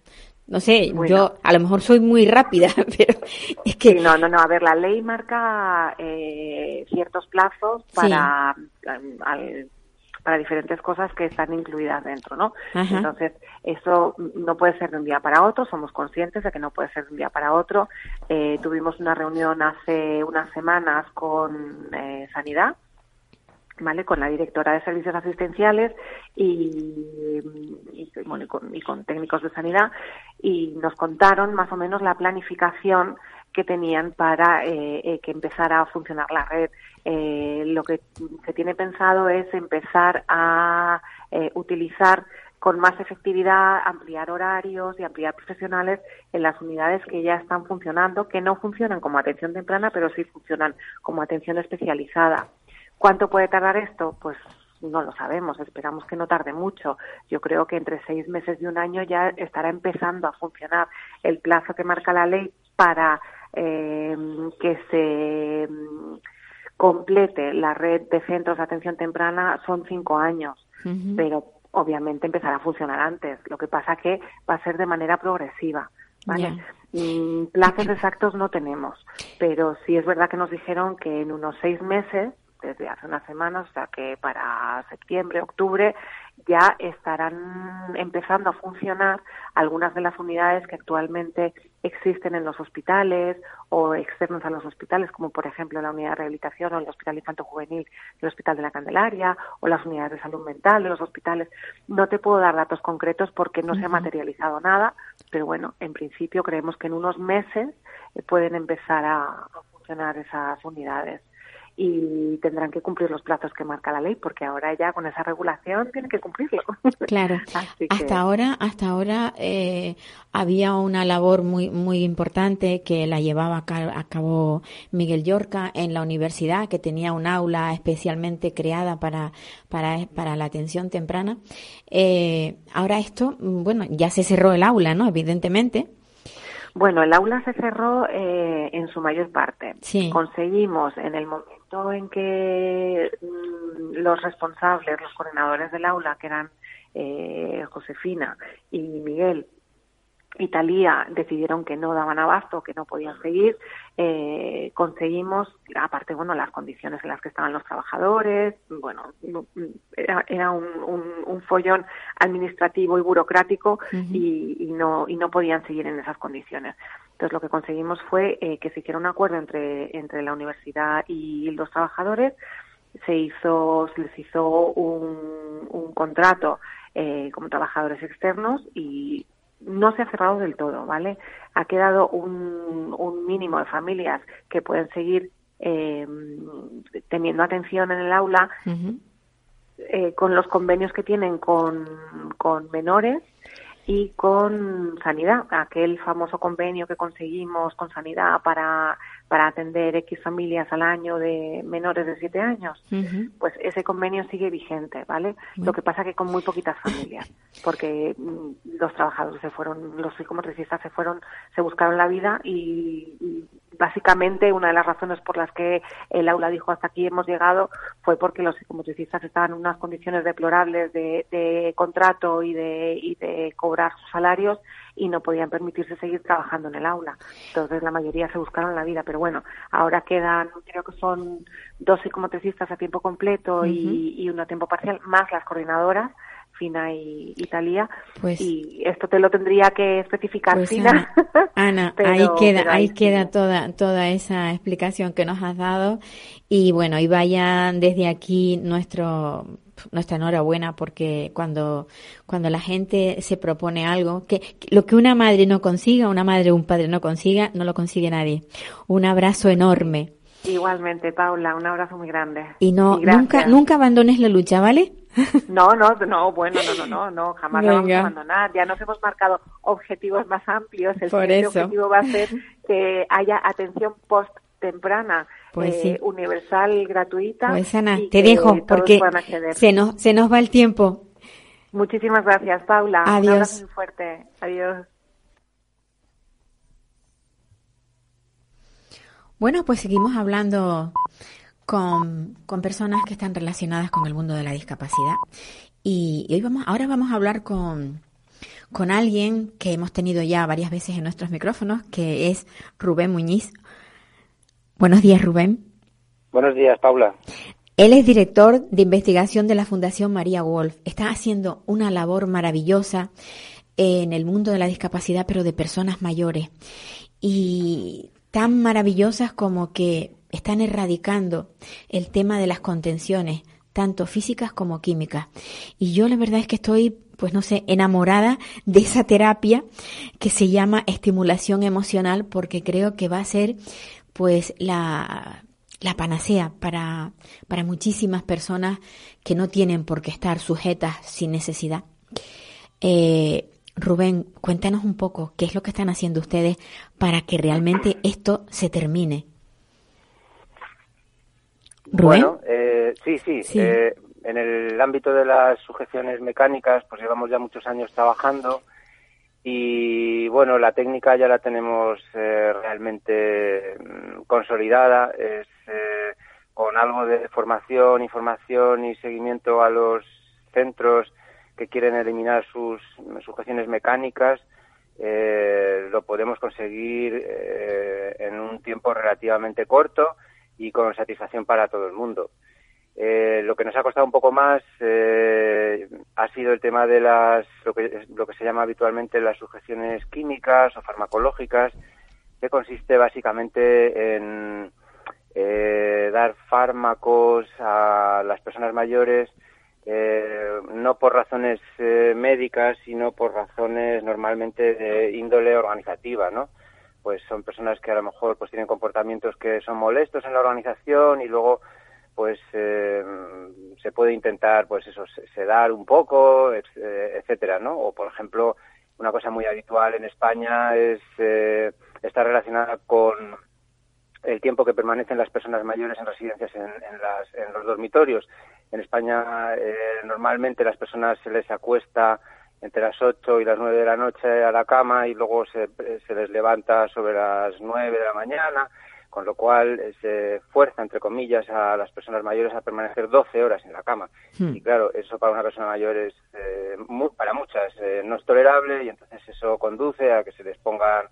No sé, Bueno. yo a lo mejor soy muy rápida, [laughs] pero es que Sí, no, no, no. A ver, la ley marca eh, ciertos plazos para, al- para diferentes cosas que están incluidas dentro, ¿no? Ajá. Entonces, eso no puede ser de un día para otro, somos conscientes de que no puede ser de un día para otro. Eh, tuvimos una reunión hace unas semanas con eh, Sanidad, ¿vale? Con la directora de servicios asistenciales y, bueno, y con, y con técnicos de sanidad y nos contaron más o menos la planificación que tenían para eh, eh, que empezara a funcionar la red. Eh, lo que se tiene pensado es empezar a eh, utilizar con más efectividad, ampliar horarios y ampliar profesionales en las unidades que ya están funcionando, que no funcionan como atención temprana, pero sí funcionan como atención especializada. ¿Cuánto puede tardar esto? Pues no lo sabemos, esperamos que no tarde mucho. Yo creo que entre seis meses y un año ya estará empezando a funcionar el plazo que marca la ley para eh, que se mm, complete la red de centros de atención temprana son cinco años, pero obviamente empezará a funcionar antes. Lo que pasa que va a ser de manera progresiva. ¿vale? Mm, Plazos exactos no tenemos, pero sí es verdad que nos dijeron que en unos seis meses, desde hace unas semanas, o sea que para septiembre, octubre, ya estarán empezando a funcionar algunas de las unidades que actualmente existen en los hospitales o externos a los hospitales, como por ejemplo la unidad de rehabilitación o el Hospital Infanto Juvenil del Hospital de la Candelaria o las unidades de salud mental de los hospitales. No te puedo dar datos concretos porque no se ha materializado nada, pero bueno, en principio creemos que en unos meses eh, pueden empezar a, a funcionar esas unidades y tendrán que cumplir los plazos que marca la ley porque ahora ya con esa regulación tienen que cumplirlo. [laughs] Claro. Así que- Hasta ahora, hasta ahora eh, había una labor muy muy importante que la llevaba a ca- a cabo Miguel Yorca en la universidad, que tenía un aula especialmente creada para para para la atención temprana. Eh, ahora esto, bueno, ya se cerró el aula, ¿no? Evidentemente. Bueno, el aula se cerró eh, en su mayor parte. Sí. Conseguimos en el momento en que mm, los responsables, los coordinadores del aula, que eran eh, Josefina y Miguel, y Talía decidieron que no daban abasto, que no podían seguir, eh, conseguimos, aparte, bueno, las condiciones en las que estaban los trabajadores, bueno, no- era, era un, un- un follón administrativo y burocrático y, y no, y no podían seguir en esas condiciones. Entonces, lo que conseguimos fue eh, que se hiciera un acuerdo entre, entre la universidad y los trabajadores, se hizo, se les hizo un, un contrato eh, como trabajadores externos y no se ha cerrado del todo, ¿vale? Ha quedado un, un mínimo de familias que pueden seguir eh, teniendo atención en el aula eh, con los convenios que tienen con, con menores y con sanidad, aquel famoso convenio que conseguimos con sanidad para, para atender X familias al año de menores de 7 años. Pues ese convenio sigue vigente, ¿vale? Lo que pasa que con muy poquitas familias, porque mm, los trabajadores se fueron, los psicomotricistas se fueron, se buscaron la vida y, y básicamente una de las razones por las que el aula dijo hasta aquí hemos llegado fue porque los psicomotricistas estaban en unas condiciones deplorables de, de contrato y de, y de cobrar sus salarios y no podían permitirse seguir trabajando en el aula. Entonces la mayoría se buscaron la vida, pero bueno, ahora quedan, creo que son dos psicomotricistas a tiempo completo y, y uno a tiempo parcial, más las coordinadoras, Fina y Italia. Pues- y esto te lo tendría que especificar Pues, Fina. Ana, Ana, [laughs] Pero- ahí queda, ahí sí. queda toda, toda esa explicación que nos has dado y bueno, y vayan desde aquí nuestro nuestra enhorabuena porque cuando cuando la gente se propone algo que, que lo que una madre no consiga, una madre o un padre no consiga, no lo consigue nadie. Un abrazo enorme Igualmente, Paula, un abrazo muy grande. y no Y nunca nunca abandones la lucha, ¿vale? No, no, no, bueno, no, no, no, no, jamás la vamos Venga. a abandonar. Ya nos hemos marcado objetivos más amplios. El Por siguiente eso. objetivo va a ser que haya atención post temprana, Pues eh, sí. universal, gratuita. Pues Ana, te dejo porque se nos se nos va el tiempo. Muchísimas gracias, Paula. Un Adiós. abrazo muy fuerte. Adiós. Bueno, pues seguimos hablando con, con personas que están relacionadas con el mundo de la discapacidad. Y, y hoy vamos, ahora vamos a hablar con, con alguien que hemos tenido ya varias veces en nuestros micrófonos, que es Rubén Muñiz. Buenos días, Rubén. Buenos días, Paula. Él es director de investigación de la Fundación María Wolf. Está haciendo una labor maravillosa en el mundo de la discapacidad, pero de personas mayores. Y tan maravillosas como que están erradicando el tema de las contenciones, tanto físicas como químicas. Y yo la verdad es que estoy, pues no sé, enamorada de esa terapia que se llama estimulación emocional porque creo que va a ser pues la, la panacea para, para muchísimas personas que no tienen por qué estar sujetas sin necesidad. Eh, Rubén, cuéntanos un poco qué es lo que están haciendo ustedes para que realmente esto se termine. Rubén. Bueno, eh, sí, sí. Sí. eh, en el ámbito de las sujeciones mecánicas, pues llevamos ya muchos años trabajando y bueno, la técnica ya la tenemos eh, realmente mm, consolidada. Es eh, con algo de formación, información y seguimiento a los centros que quieren eliminar sus sujeciones mecánicas. eh, lo podemos conseguir eh, en un tiempo relativamente corto y con satisfacción para todo el mundo. Eh, lo que nos ha costado un poco más eh, ha sido el tema de las lo que, se llama habitualmente las sujeciones químicas o farmacológicas, que consiste básicamente en eh, dar fármacos a las personas mayores eh, no por razones eh, médicas, sino por razones normalmente de índole organizativa, ¿no? Pues son personas que a lo mejor pues tienen comportamientos que son molestos en la organización y luego pues eh, se puede intentar pues eso se- sedar un poco eh, etcétera no o por ejemplo una cosa muy habitual en España es eh, está relacionada con el tiempo que permanecen las personas mayores en residencias en, en las, en los dormitorios. En España eh, normalmente las personas se les acuesta entre las 8 y las 9 de la noche a la cama y luego se, se les levanta sobre las 9 de la mañana, con lo cual eh, se fuerza, entre comillas, a las personas mayores a permanecer 12 horas en la cama. Hmm. Y claro, eso para una persona mayor es, eh, mu- para muchas, eh, no es tolerable y entonces eso conduce a que se les pongan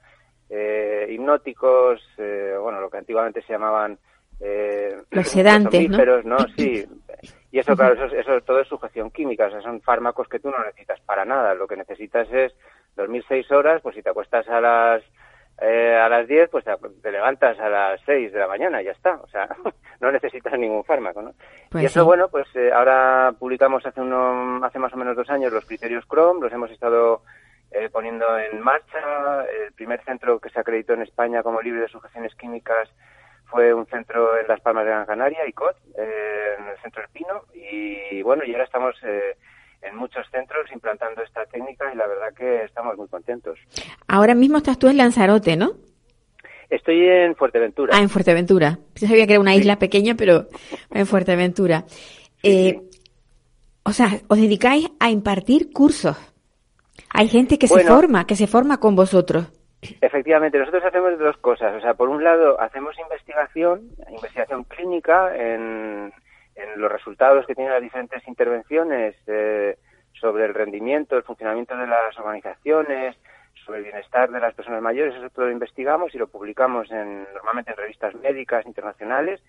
eh, hipnóticos, eh, bueno, lo que antiguamente se llamaban eh, Los sedantes, ¿no? ¿no? Sí. [clears throat] Y eso, claro, eso, es- eso todo es sujeción química, o sea, son fármacos que tú no necesitas para nada. Lo que necesitas es dormir seis horas, pues si te acuestas a las eh, a las 10, pues te, levantas a las 6 de la mañana y ya está. O sea, [laughs] no necesitas ningún fármaco, ¿no? Pues y eso, sí. bueno, pues eh, ahora publicamos hace, uno, hace más o menos dos años los criterios Chrome, los hemos estado eh, poniendo en marcha. El primer centro que se acreditó en España como libre de sujeciones químicas fue un centro en Las Palmas de Gran Canaria, ICOT, eh, en el centro del Pino. Y bueno, y ahora estamos eh, en muchos centros implantando esta técnica y la verdad que estamos muy contentos. Ahora mismo estás tú en Lanzarote, ¿no? Estoy en Fuerteventura. Ah, en Fuerteventura. Yo sabía que era una isla pequeña, pero en Fuerteventura. Eh, O sea, os dedicáis a impartir cursos. Hay gente que se forma, que se forma con vosotros. Efectivamente, nosotros hacemos dos cosas. O sea, por un lado, hacemos investigación, investigación clínica en, en los resultados que tienen las diferentes intervenciones eh, sobre el rendimiento, el funcionamiento de las organizaciones, sobre el bienestar de las personas mayores. Eso todo lo investigamos y lo publicamos en, normalmente en revistas médicas internacionales.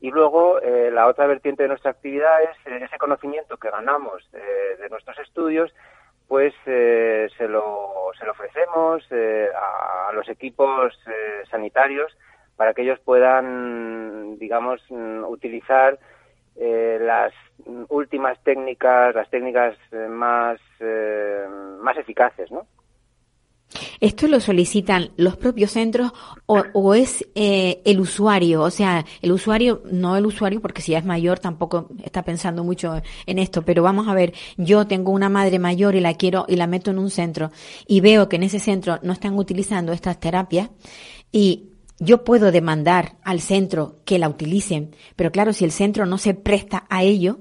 Y luego, eh, la otra vertiente de nuestra actividad es eh, ese conocimiento que ganamos eh, de nuestros estudios pues eh, se, lo, se lo ofrecemos eh, a, los equipos eh, sanitarios para que ellos puedan, digamos, mm, utilizar eh, las últimas técnicas, las técnicas eh, más, eh, más eficaces, ¿no? ¿Esto lo solicitan los propios centros o, es eh, el usuario? O sea, el usuario, no el usuario, porque si ya es mayor tampoco está pensando mucho en esto, pero vamos a ver, yo tengo una madre mayor y la quiero y la meto en un centro y veo que en ese centro no están utilizando estas terapias y yo puedo demandar al centro que la utilicen, pero claro, si el centro no se presta a ello,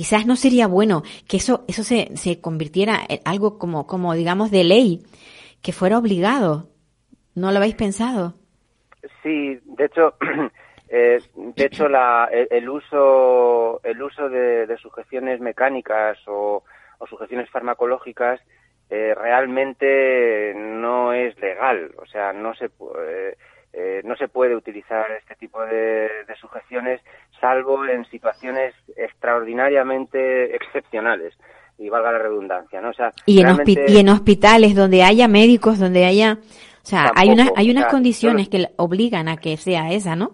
quizás no sería bueno que eso, eso se, se convirtiera en algo como, como digamos de ley, que fuera obligado. ¿No lo habéis pensado? Sí, de hecho, [clears throat] eh, de hecho la, el, el uso, el uso de, sujeciones mecánicas o, o sujeciones farmacológicas eh, realmente no es legal, o sea, no se puede, eh, no se puede utilizar este tipo de, sujeciones salvo en situaciones extraordinariamente excepcionales y valga la redundancia, ¿no? O sea, y en, realmente... y en hospitales donde haya médicos, donde haya, o sea, Tampoco, hay unas hay unas o sea, condiciones que obligan a que sea esa, ¿no?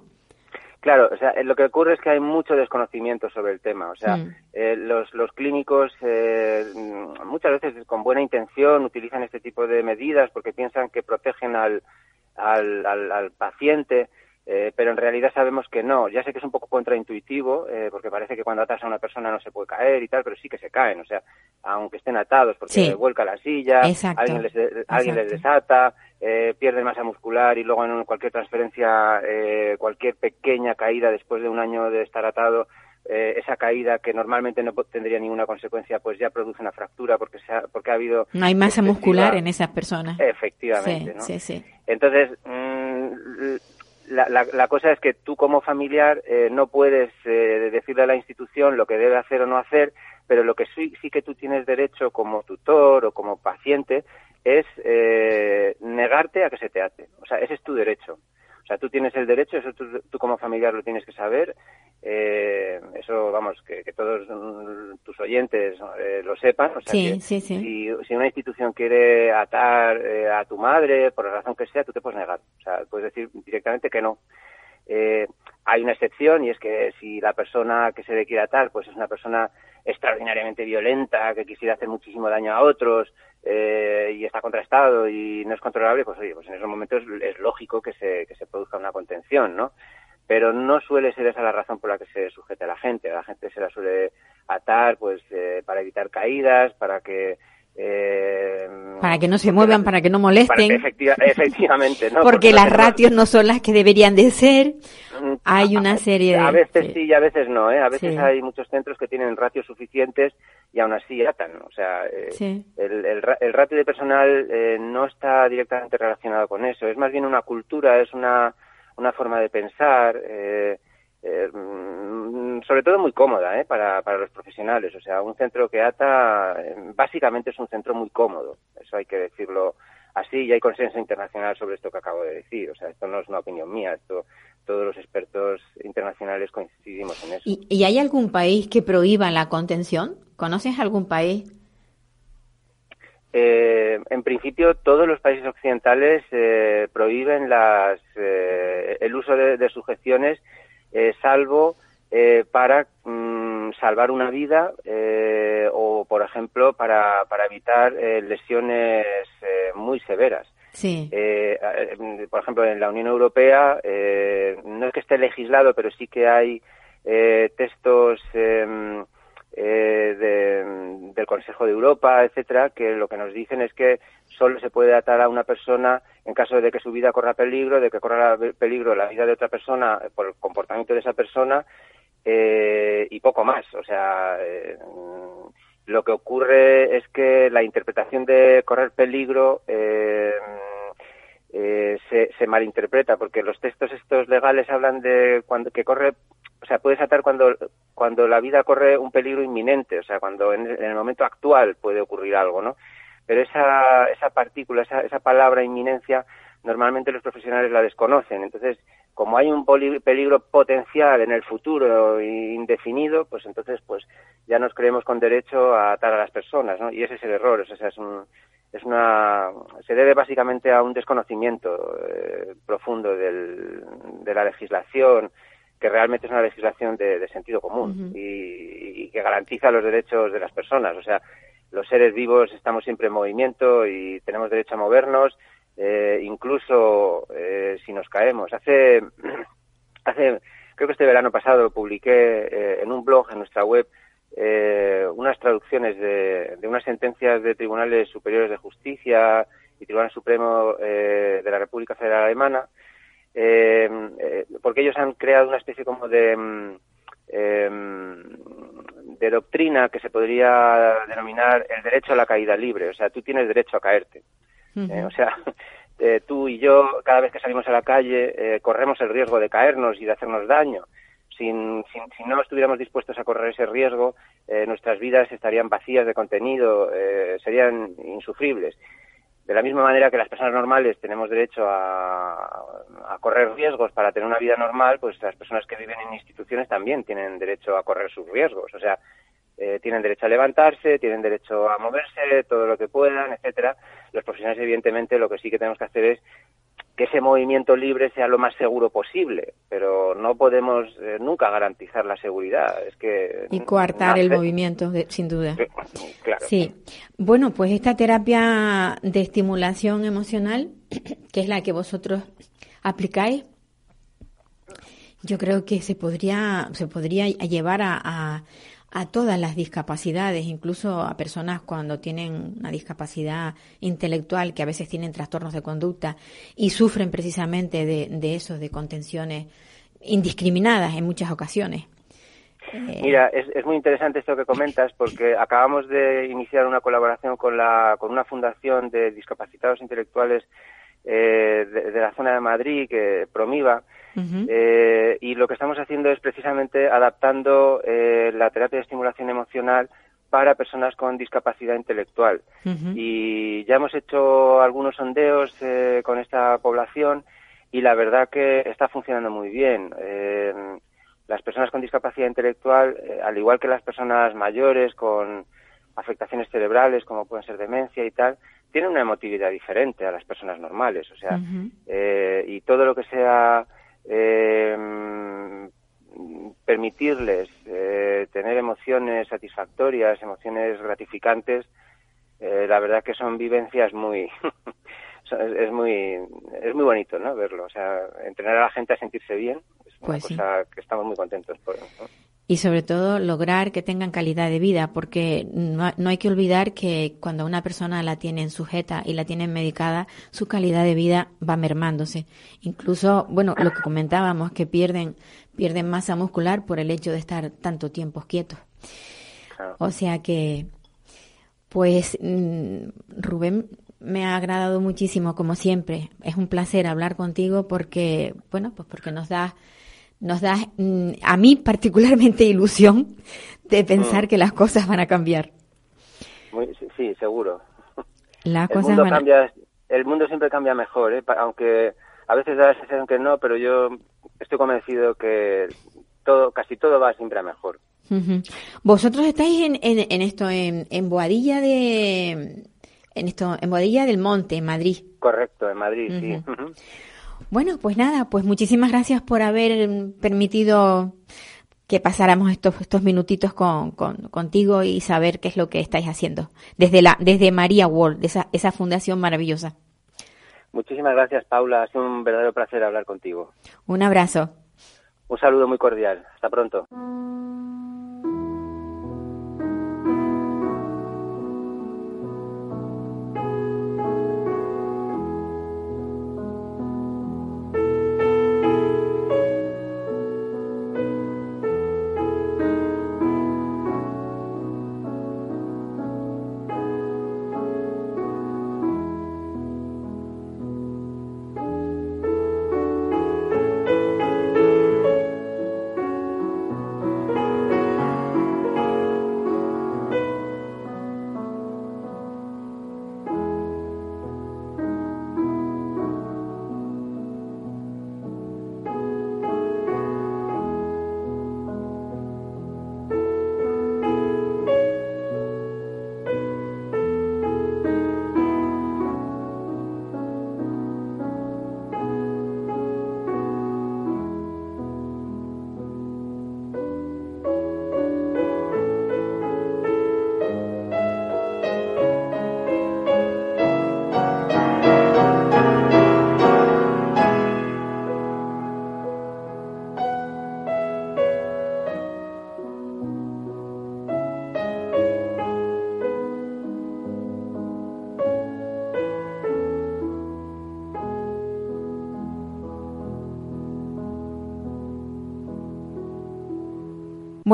Claro, o sea, lo que ocurre es que hay mucho desconocimiento sobre el tema. O sea, mm. eh, los, los clínicos eh, muchas veces con buena intención utilizan este tipo de medidas porque piensan que protegen al, al, al, al paciente, eh, pero en realidad sabemos que no. Ya sé que es un poco contraintuitivo, eh, porque parece que cuando atas a una persona no se puede caer y tal, pero sí que se caen. O sea, aunque estén atados, porque sí. vuelca la silla, Exacto. alguien les, alguien les desata, eh, pierden masa muscular y luego en cualquier transferencia, eh, cualquier pequeña caída después de un año de estar atado, eh, esa caída que normalmente no tendría ninguna consecuencia, pues ya produce una fractura porque se ha, porque ha habido no hay masa muscular en esas personas. Efectivamente, sí, ¿no? Sí, sí. Entonces mmm, la, la, cosa es que tú como familiar eh, no puedes eh, decirle a la institución lo que debe hacer o no hacer, pero lo que sí, sí que tú tienes derecho como tutor o como paciente es eh, negarte a que se te ate. O sea, ese es tu derecho. O sea, tú tienes el derecho, eso tú, tú como familiar lo tienes que saber. Eh, eso, vamos, que, que todos mm, tus oyentes eh, lo sepan. O sea, sí, que sí, sí. Si, si, una institución quiere atar eh, a tu madre, por la razón que sea, tú te puedes negar. O sea, puedes decir directamente que no. Eh, hay una excepción y es que si la persona que se le quiere atar pues es una persona extraordinariamente violenta, que quisiera hacer muchísimo daño a otros eh, y está contrastado y no es controlable, pues oye, pues en esos momentos es lógico que se, que se produzca una contención, ¿no? Pero no suele ser esa la razón por la que se sujeta a la gente. La gente se la suele atar pues eh, para evitar caídas, para que eh, para que no se muevan, para que no molesten. Que efectiva, efectivamente, ¿no? Porque, porque las no ratios no son las que deberían de ser. Hay una serie de... A veces sí y a veces no, ¿eh? A veces sí. hay muchos centros que tienen ratios suficientes y aún así atan. O sea, eh, sí. el, el, el, ratio de personal eh, no está directamente relacionado con eso. Es más bien una cultura, es una, una forma de pensar. Eh, eh, sobre todo muy cómoda ¿eh? para, para los profesionales. O sea, un centro que ata básicamente es un centro muy cómodo. Eso hay que decirlo así y hay consenso internacional sobre esto que acabo de decir. O sea, esto no es una opinión mía, esto todos los expertos internacionales coincidimos en eso. ¿Y, ¿Y, hay algún país que prohíba la contención? ¿Conoces algún país? Eh, en principio, todos los países occidentales eh, prohíben las, eh, el uso de, de sujeciones, eh, salvo eh, para mm, salvar una vida o, por ejemplo, para, para evitar lesiones eh, muy severas. Sí. Eh, por ejemplo, en la Unión Europea eh, no es que esté legislado, pero sí que hay eh, textos eh, de, del Consejo de Europa, etcétera, que lo que nos dicen es que solo se puede atar a una persona en caso de que su vida corra peligro, de que corra peligro la vida de otra persona por el comportamiento de esa persona eh, y poco más. O sea, eh, lo que ocurre es que la interpretación de correr peligro eh, eh, se, se, malinterpreta porque los textos estos legales hablan de cuando que corre o sea puedes atar cuando cuando la vida corre un peligro inminente o sea cuando en, en el momento actual puede ocurrir algo no pero esa esa partícula esa, esa palabra inminencia normalmente los profesionales la desconocen entonces como hay un peligro potencial en el futuro indefinido, pues entonces pues ya nos creemos con derecho a atar a las personas, ¿no? Y ese es el error, o sea, es un, es una se debe básicamente a un desconocimiento eh, profundo del, de la legislación que realmente es una legislación de, de sentido común uh -huh. y, y, que garantiza los derechos de las personas o sea los seres vivos estamos siempre en movimiento y tenemos derecho a movernos eh, incluso eh, si nos caemos. Hace, [clears throat] hace, creo que este verano pasado publiqué eh, en un blog en nuestra web eh, unas traducciones de, de, unas sentencias de tribunales superiores de justicia y Tribunal Supremo eh, de la República Federal Alemana, eh, porque ellos han creado una especie como de de doctrina que se podría denominar el derecho a la caída libre. O sea, tú tienes derecho a caerte. Eh, o sea, [laughs] eh, tú y yo, cada vez que salimos a la calle, eh, corremos el riesgo de caernos y de hacernos daño. Sin, sin, si no estuviéramos dispuestos a correr ese riesgo, nuestras vidas estarían vacías de contenido, serían insufribles. De la misma manera que las personas normales tenemos derecho a, correr riesgos para tener una vida normal, pues las personas que viven en instituciones también tienen derecho a correr sus riesgos. O sea, eh, tienen derecho a levantarse, tienen derecho a moverse, todo lo que puedan, etcétera. Los profesionales, evidentemente, lo que sí que tenemos que hacer es que ese movimiento libre sea lo más seguro posible, pero no podemos eh, nunca garantizar la seguridad. Es que y coartar el movimiento, sin duda. Sí. Bueno, pues esta terapia de estimulación emocional, [clears throat] que es la que vosotros aplicáis, yo creo que se podría se podría llevar a a todas las discapacidades, incluso a personas cuando tienen una discapacidad intelectual, que a veces tienen trastornos de conducta y sufren precisamente de, de eso, de contenciones indiscriminadas en muchas ocasiones. Eh, Mira, es, muy interesante esto que comentas porque acabamos de iniciar una colaboración con, la, con una fundación de discapacitados intelectuales eh, de, la zona de Madrid, que Promiva, eh, y lo que estamos haciendo es precisamente adaptando eh, la terapia de estimulación emocional para personas con discapacidad intelectual. Y ya hemos hecho algunos sondeos eh, con esta población y la verdad que está funcionando muy bien. las personas con discapacidad intelectual, al igual que las personas mayores con afectaciones cerebrales como pueden ser demencia y tal, tienen una emotividad diferente a las personas normales. O sea, y todo lo que sea eh, permitirles eh, tener emociones satisfactorias, emociones gratificantes, eh, la verdad que son vivencias muy [laughs] es, muy es muy bonito, ¿no? Verlo, o sea, entrenar a la gente a sentirse bien es una pues cosa que estamos muy contentos por. ¿no? Y sobre todo lograr que tengan calidad de vida, porque no, hay que olvidar que cuando una persona la tienen sujeta y la tienen medicada, su calidad de vida va mermándose. Incluso, bueno, lo que comentábamos, que pierden, pierden masa muscular por el hecho de estar tanto tiempo quietos. O sea que, pues, mm, Rubén, me ha agradado muchísimo, como siempre. Es un placer hablar contigo porque, bueno, pues porque nos da nos da mm, a mí particularmente [laughs] ilusión de pensar mm. que las cosas van a cambiar. sí, seguro. [laughs] Las el mundo cambia, el mundo siempre cambia mejor, ¿eh? aunque a veces da la sensación que no, pero yo estoy convencido que todo, casi todo va siempre a mejor. Vosotros estáis en, en, esto, en, en Boadilla de, en esto, en Boadilla del Monte, en Madrid. Correcto, en Madrid, sí. Bueno, pues nada, pues muchísimas gracias por haber permitido que pasáramos estos, estos minutitos con, contigo y saber qué es lo que estáis haciendo desde la desde María World, esa, esa fundación maravillosa. Muchísimas gracias, Paula. Ha sido un verdadero placer hablar contigo. Un abrazo. Un saludo muy cordial. Hasta pronto.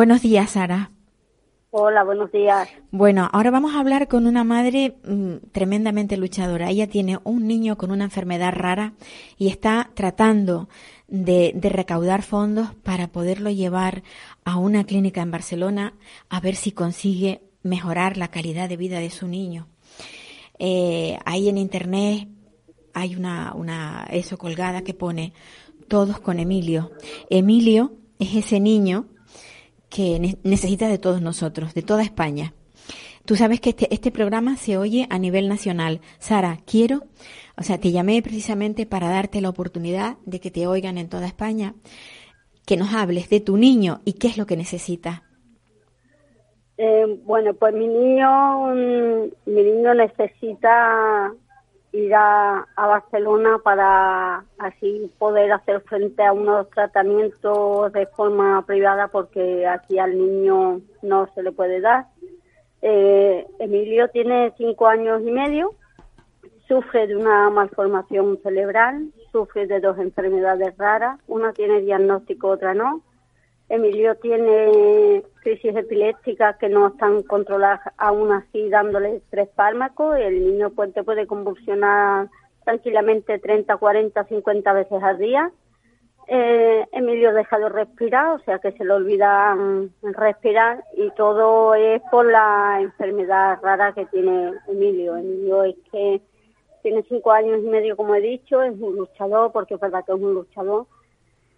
Buenos días, Sara. Hola, buenos días. Bueno, ahora vamos a hablar con una madre mm, tremendamente luchadora. Ella tiene un niño con una enfermedad rara y está tratando de, de recaudar fondos para poderlo llevar a una clínica en Barcelona a ver si consigue mejorar la calidad de vida de su niño. Eh, ahí en internet hay una, una eso colgada que pone todos con Emilio. Emilio es ese niño que ne- necesita de todos nosotros, de toda España. Tú sabes que este, este programa se oye a nivel nacional. Sara, quiero, o sea, te llamé precisamente para darte la oportunidad de que te oigan en toda España, que nos hables de tu niño y qué es lo que necesita. Eh, bueno, pues mi niño, mm, mi niño necesita ir a, Barcelona para así poder hacer frente a unos tratamientos de forma privada porque aquí al niño no se le puede dar. Eh, Emilio tiene cinco años y medio, sufre de una malformación cerebral, sufre de dos enfermedades raras, una tiene diagnóstico, otra no. Emilio tiene crisis epilépticas que no están controladas aún así dándole tres fármacos. El niño pues, te puede convulsionar tranquilamente 30, 40, 50 veces al día. Eh, Emilio deja de respirar, o sea que se le olvida mm, respirar y todo es por la enfermedad rara que tiene Emilio. Emilio es que tiene cinco años y medio, como he dicho, es un luchador, porque es verdad que es un luchador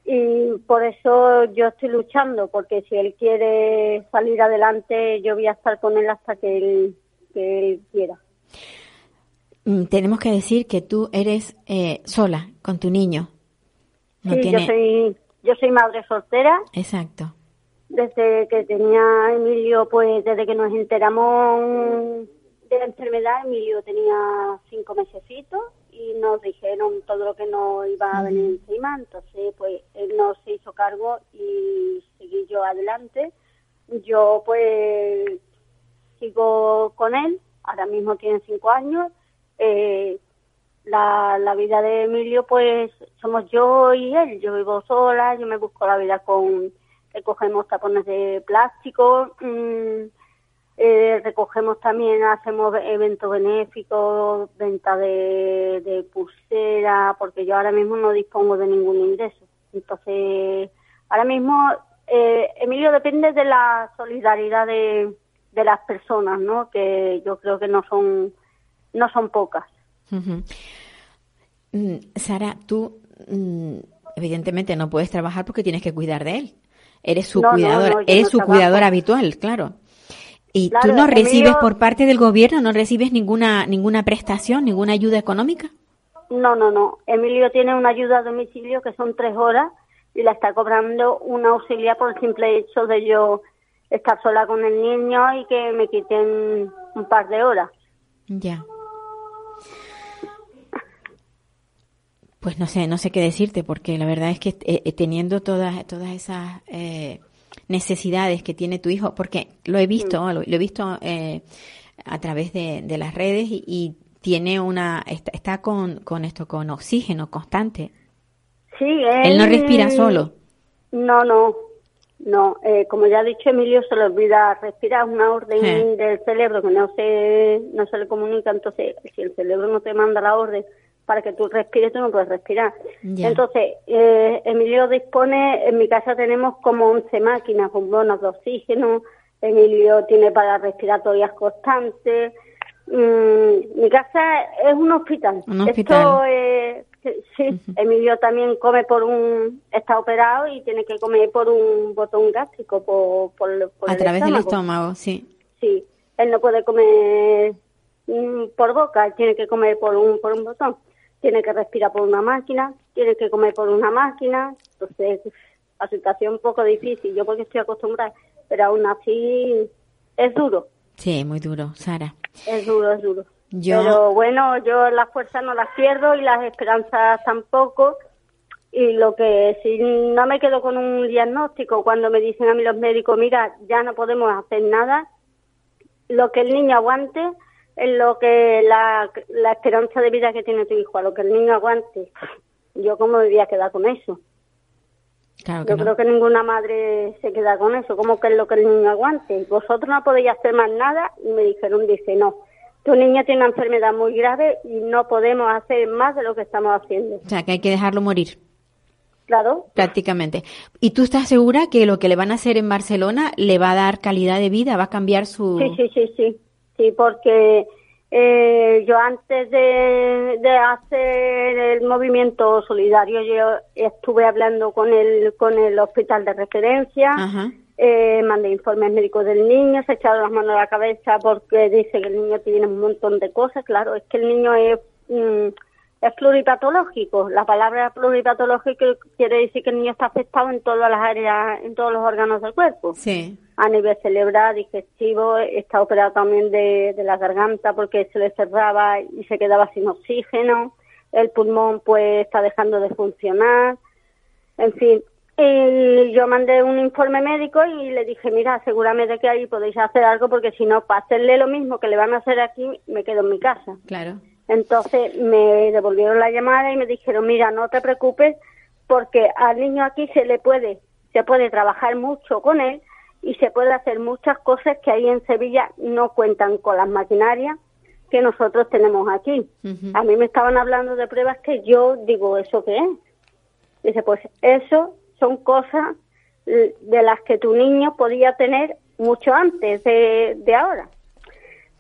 y por eso yo estoy luchando porque si él quiere salir adelante yo voy a estar con él hasta que él que él quiera Mm, Tenemos que decir que tú eres eh, sola con tu niño. No sí tiene... yo soy yo soy madre soltera Exacto. desde que tenía Emilio pues desde que nos enteramos de la enfermedad Emilio tenía cinco mesecitos nos dijeron todo lo que nos iba a venir encima entonces pues él no se hizo cargo y seguí yo adelante. Yo pues sigo con él ahora mismo tiene cinco años. Eh, la, la vida de Emilio pues somos yo y él. Yo vivo sola yo me busco la vida con recogemos tapones de plástico mm, eh, recogemos también, hacemos eventos benéficos, venta de, de pulsera, porque yo ahora mismo no dispongo de ningún ingreso. Entonces, ahora mismo eh, Emilio depende de la solidaridad de, de las personas, ¿no? Que yo creo que no son no son pocas. Mm, Sara, tú mm, evidentemente no puedes trabajar porque tienes que cuidar de él. Eres su No, eres su trabajo. cuidador habitual, claro. Y tú Claro, no recibes por parte del gobierno, no recibes ninguna ninguna prestación, ninguna ayuda económica. No, no, no. Emilio tiene una ayuda a domicilio que son tres horas y la está cobrando una auxiliar por el simple hecho de yo estar sola con el niño y que me quiten un par de horas. Ya. Pues no sé, no sé qué decirte, porque la verdad es que eh, eh, teniendo todas, todas esas eh, necesidades que tiene tu hijo, porque lo he visto, lo, lo he visto eh, a través de, de las redes y, y tiene una, está, está con, con esto, con oxígeno constante. Sí, él, Él no respira solo. No, no, no. Eh, como ya ha dicho Emilio, se le olvida respirar. Es una orden Sí. del cerebro que no se, no se le comunica. Entonces, si el cerebro no te manda la orden para que tú respires, tú no puedes respirar. Entonces, eh, Emilio dispone, en mi casa tenemos como 11 máquinas con bonos de oxígeno. Emilio tiene para respiratorias constantes. Mm, mi casa es un hospital. Un Esto hospital. es, sí, Emilio también come por un, está operado y tiene que comer por un botón gástrico, por, por, por A el través del estómago. sí. Sí, él no puede comer mm, por boca, él tiene que comer por un, por un botón. Tiene que respirar por una máquina, tiene que comer por una máquina. Entonces, la situación un poco difícil. Yo porque estoy acostumbrada, pero aún así es duro, Sí, muy duro, Sara. es duro, es duro. Yo- Pero bueno, yo las fuerzas no las pierdo y las esperanzas tampoco. Y lo que si no me quedo con un diagnóstico, cuando me dicen a mí los médicos, mira, ya no podemos hacer nada, lo que el niño aguante es lo que la, la esperanza de vida que tiene tu hijo, a lo que el niño aguante. Yo cómo me voy a quedar con eso. Claro que Yo no. creo que ninguna madre se queda con eso, como que es lo que el niño aguante. Vosotros no podéis hacer más nada y me dijeron, dice, no, tu niño tiene una enfermedad muy grave y no podemos hacer más de lo que estamos haciendo. O sea, que hay que dejarlo morir, Claro, prácticamente. ¿Y tú estás segura que lo que le van a hacer en Barcelona le va a dar calidad de vida, va a cambiar su... sí, sí, sí, sí, sí, porque eh, yo antes de, de hacer el movimiento solidario, yo estuve hablando con el, con el hospital de referencia. Eh, mandé informes médicos del niño, se echaron las manos a la cabeza porque dice que el niño tiene un montón de cosas. Claro, es que el niño es, mm, es pluripatológico. La palabra pluripatológico quiere decir que el niño está afectado en todas las áreas, en todos los órganos del cuerpo. Sí. A nivel cerebral, digestivo, está operado también de, de la garganta porque se le cerraba y se quedaba sin oxígeno. El pulmón pues está dejando de funcionar. En fin, y yo mandé un informe médico y le dije, mira, asegúrame de que ahí podéis hacer algo porque si no, para hacerle lo mismo que le van a hacer aquí, me quedo en mi casa. Claro. Entonces me devolvieron la llamada y me dijeron, mira, no te preocupes porque al niño aquí se le puede, se puede trabajar mucho con él y se puede hacer muchas cosas que ahí en Sevilla no cuentan con las maquinarias que nosotros tenemos aquí. A mí me estaban hablando de pruebas que yo digo, ¿eso qué es? Dice, pues eso son cosas de las que tu niño podía tener mucho antes de, de ahora.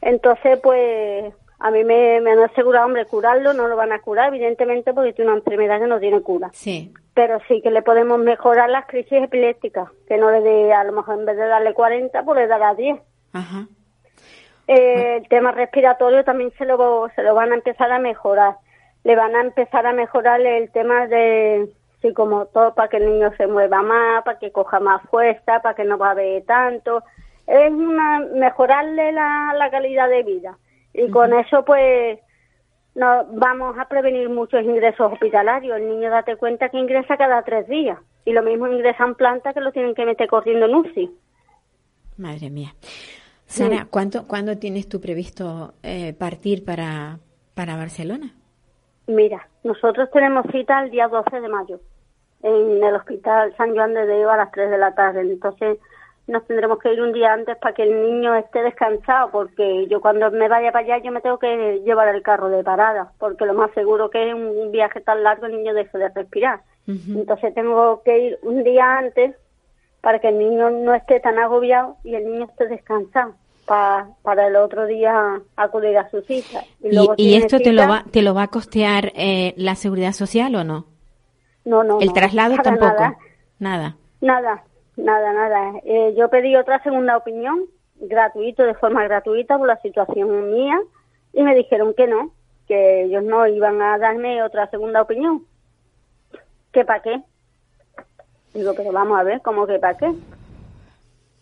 Entonces, pues a mí me, me han asegurado, hombre, curarlo no lo van a curar, evidentemente, porque tiene una enfermedad que no tiene cura. Sí. Pero sí que le podemos mejorar las crisis epilépticas, que no le dé, a lo mejor en vez de darle 40, pues le dará 10. Ajá. Eh, el tema respiratorio también se lo, se lo van a empezar a mejorar. Le van a empezar a mejorar el tema de psicomotor para que el niño se mueva más, para que coja más fuerza, para que no babe tanto. Es una, mejorarle la, la calidad de vida. Y con eso, pues, no, vamos a prevenir muchos ingresos hospitalarios. El niño, date cuenta que ingresa cada tres días. Y lo mismo ingresan plantas que lo tienen que meter corriendo en UCI. Madre mía. Sara, ¿cuánto, ¿cuándo tienes tú previsto eh, partir para, para Barcelona? Mira, nosotros tenemos cita el día 12 de mayo en el Hospital San Juan de Dios a las 3 de la tarde. Entonces nos tendremos que ir un día antes para que el niño esté descansado, porque yo cuando me vaya para allá yo me tengo que llevar el carro de parada, porque lo más seguro que es un viaje tan largo el niño deje de respirar. Entonces tengo que ir un día antes para que el niño no esté tan agobiado y el niño esté descansado pa- para el otro día acudir a su cita. ¿Y, luego y tiene esto te lo, va, te lo va a costear eh, la seguridad social o no? No, no, El no, traslado tampoco. Nada, Nada. nada, nada. nada. Eh, yo pedí otra segunda opinión, gratuito, de forma gratuita, por la situación mía, y me dijeron que no, que ellos no iban a darme otra segunda opinión. ¿Que para qué? Digo, pero vamos a ver, ¿cómo que para qué?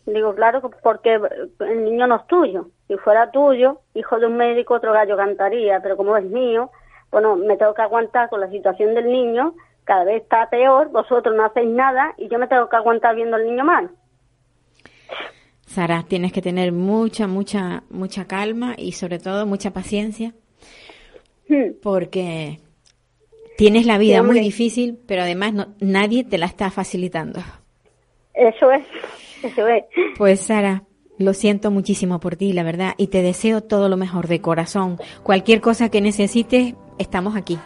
Digo, claro, porque el niño no es tuyo. Si fuera tuyo, hijo de un médico, otro gallo cantaría, pero como es mío, bueno, me tengo que aguantar con la situación del niño, cada vez está peor, vosotros no hacéis nada y yo me tengo que aguantar viendo al niño mal. Sara, tienes que tener mucha, mucha, mucha calma y sobre todo mucha paciencia Hmm. porque tienes la vida Sí, muy difícil, pero además no- nadie te la está facilitando. Eso es, [laughs] eso es. Pues Sara, lo siento muchísimo por ti, la verdad, y te deseo todo lo mejor de corazón. Cualquier cosa que necesites, estamos aquí.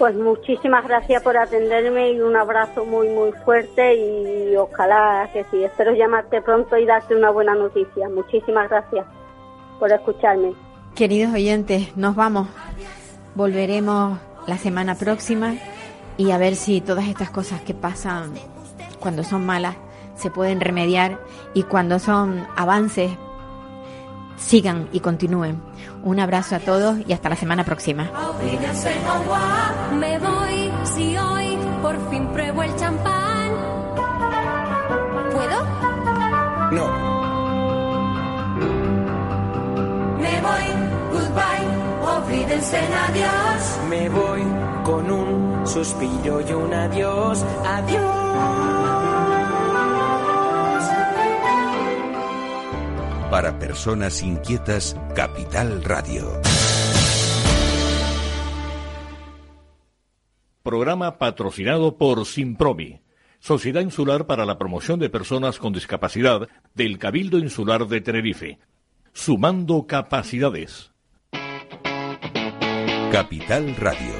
Pues muchísimas gracias por atenderme y un abrazo muy, muy fuerte y ojalá que sí. Espero llamarte pronto y darte una buena noticia. Muchísimas gracias por escucharme. Queridos oyentes, nos vamos. Volveremos la semana próxima y a ver si todas estas cosas que pasan cuando son malas se pueden remediar y cuando son avances sigan y continúen. Un abrazo a todos y hasta la semana próxima. Me voy si hoy por fin pruebo el champán. ¿Puedo? No, Me voy, goodbye, olvídense adiós. me voy con un suspiro y un adiós, adiós. Para personas inquietas, Capital Radio. Programa patrocinado por Simpromi, Sociedad Insular para la Promoción de Personas con Discapacidad del Cabildo Insular de Tenerife. Sumando capacidades. Capital Radio.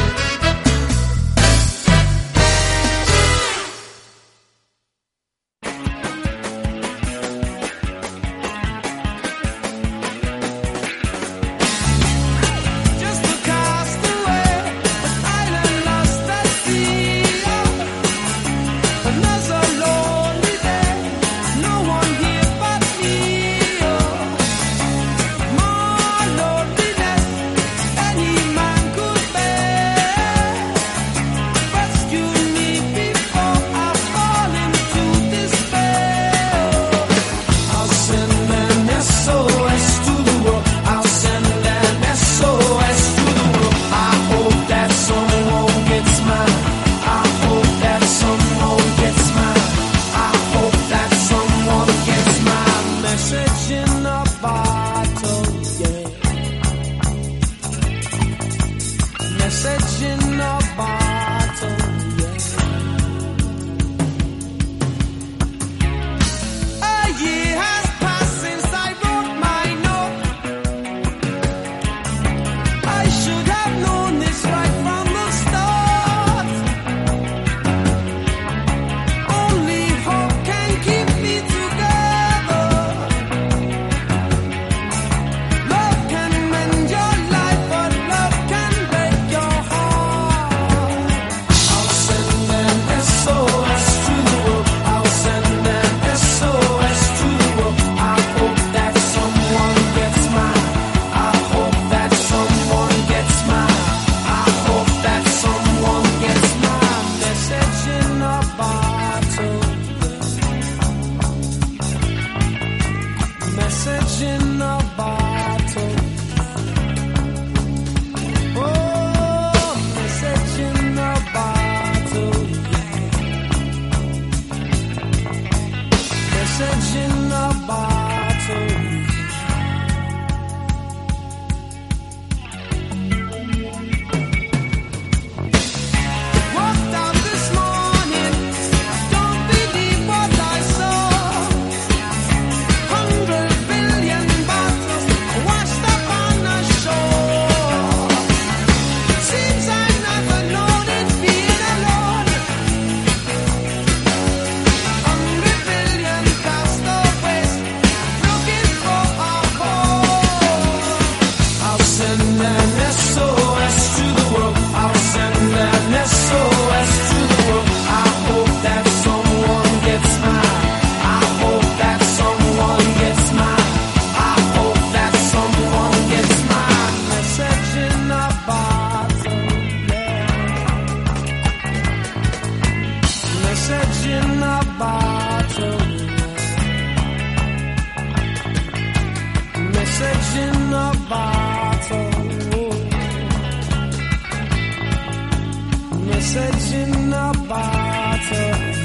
bottle. Message in a bottle. Message in a bottle.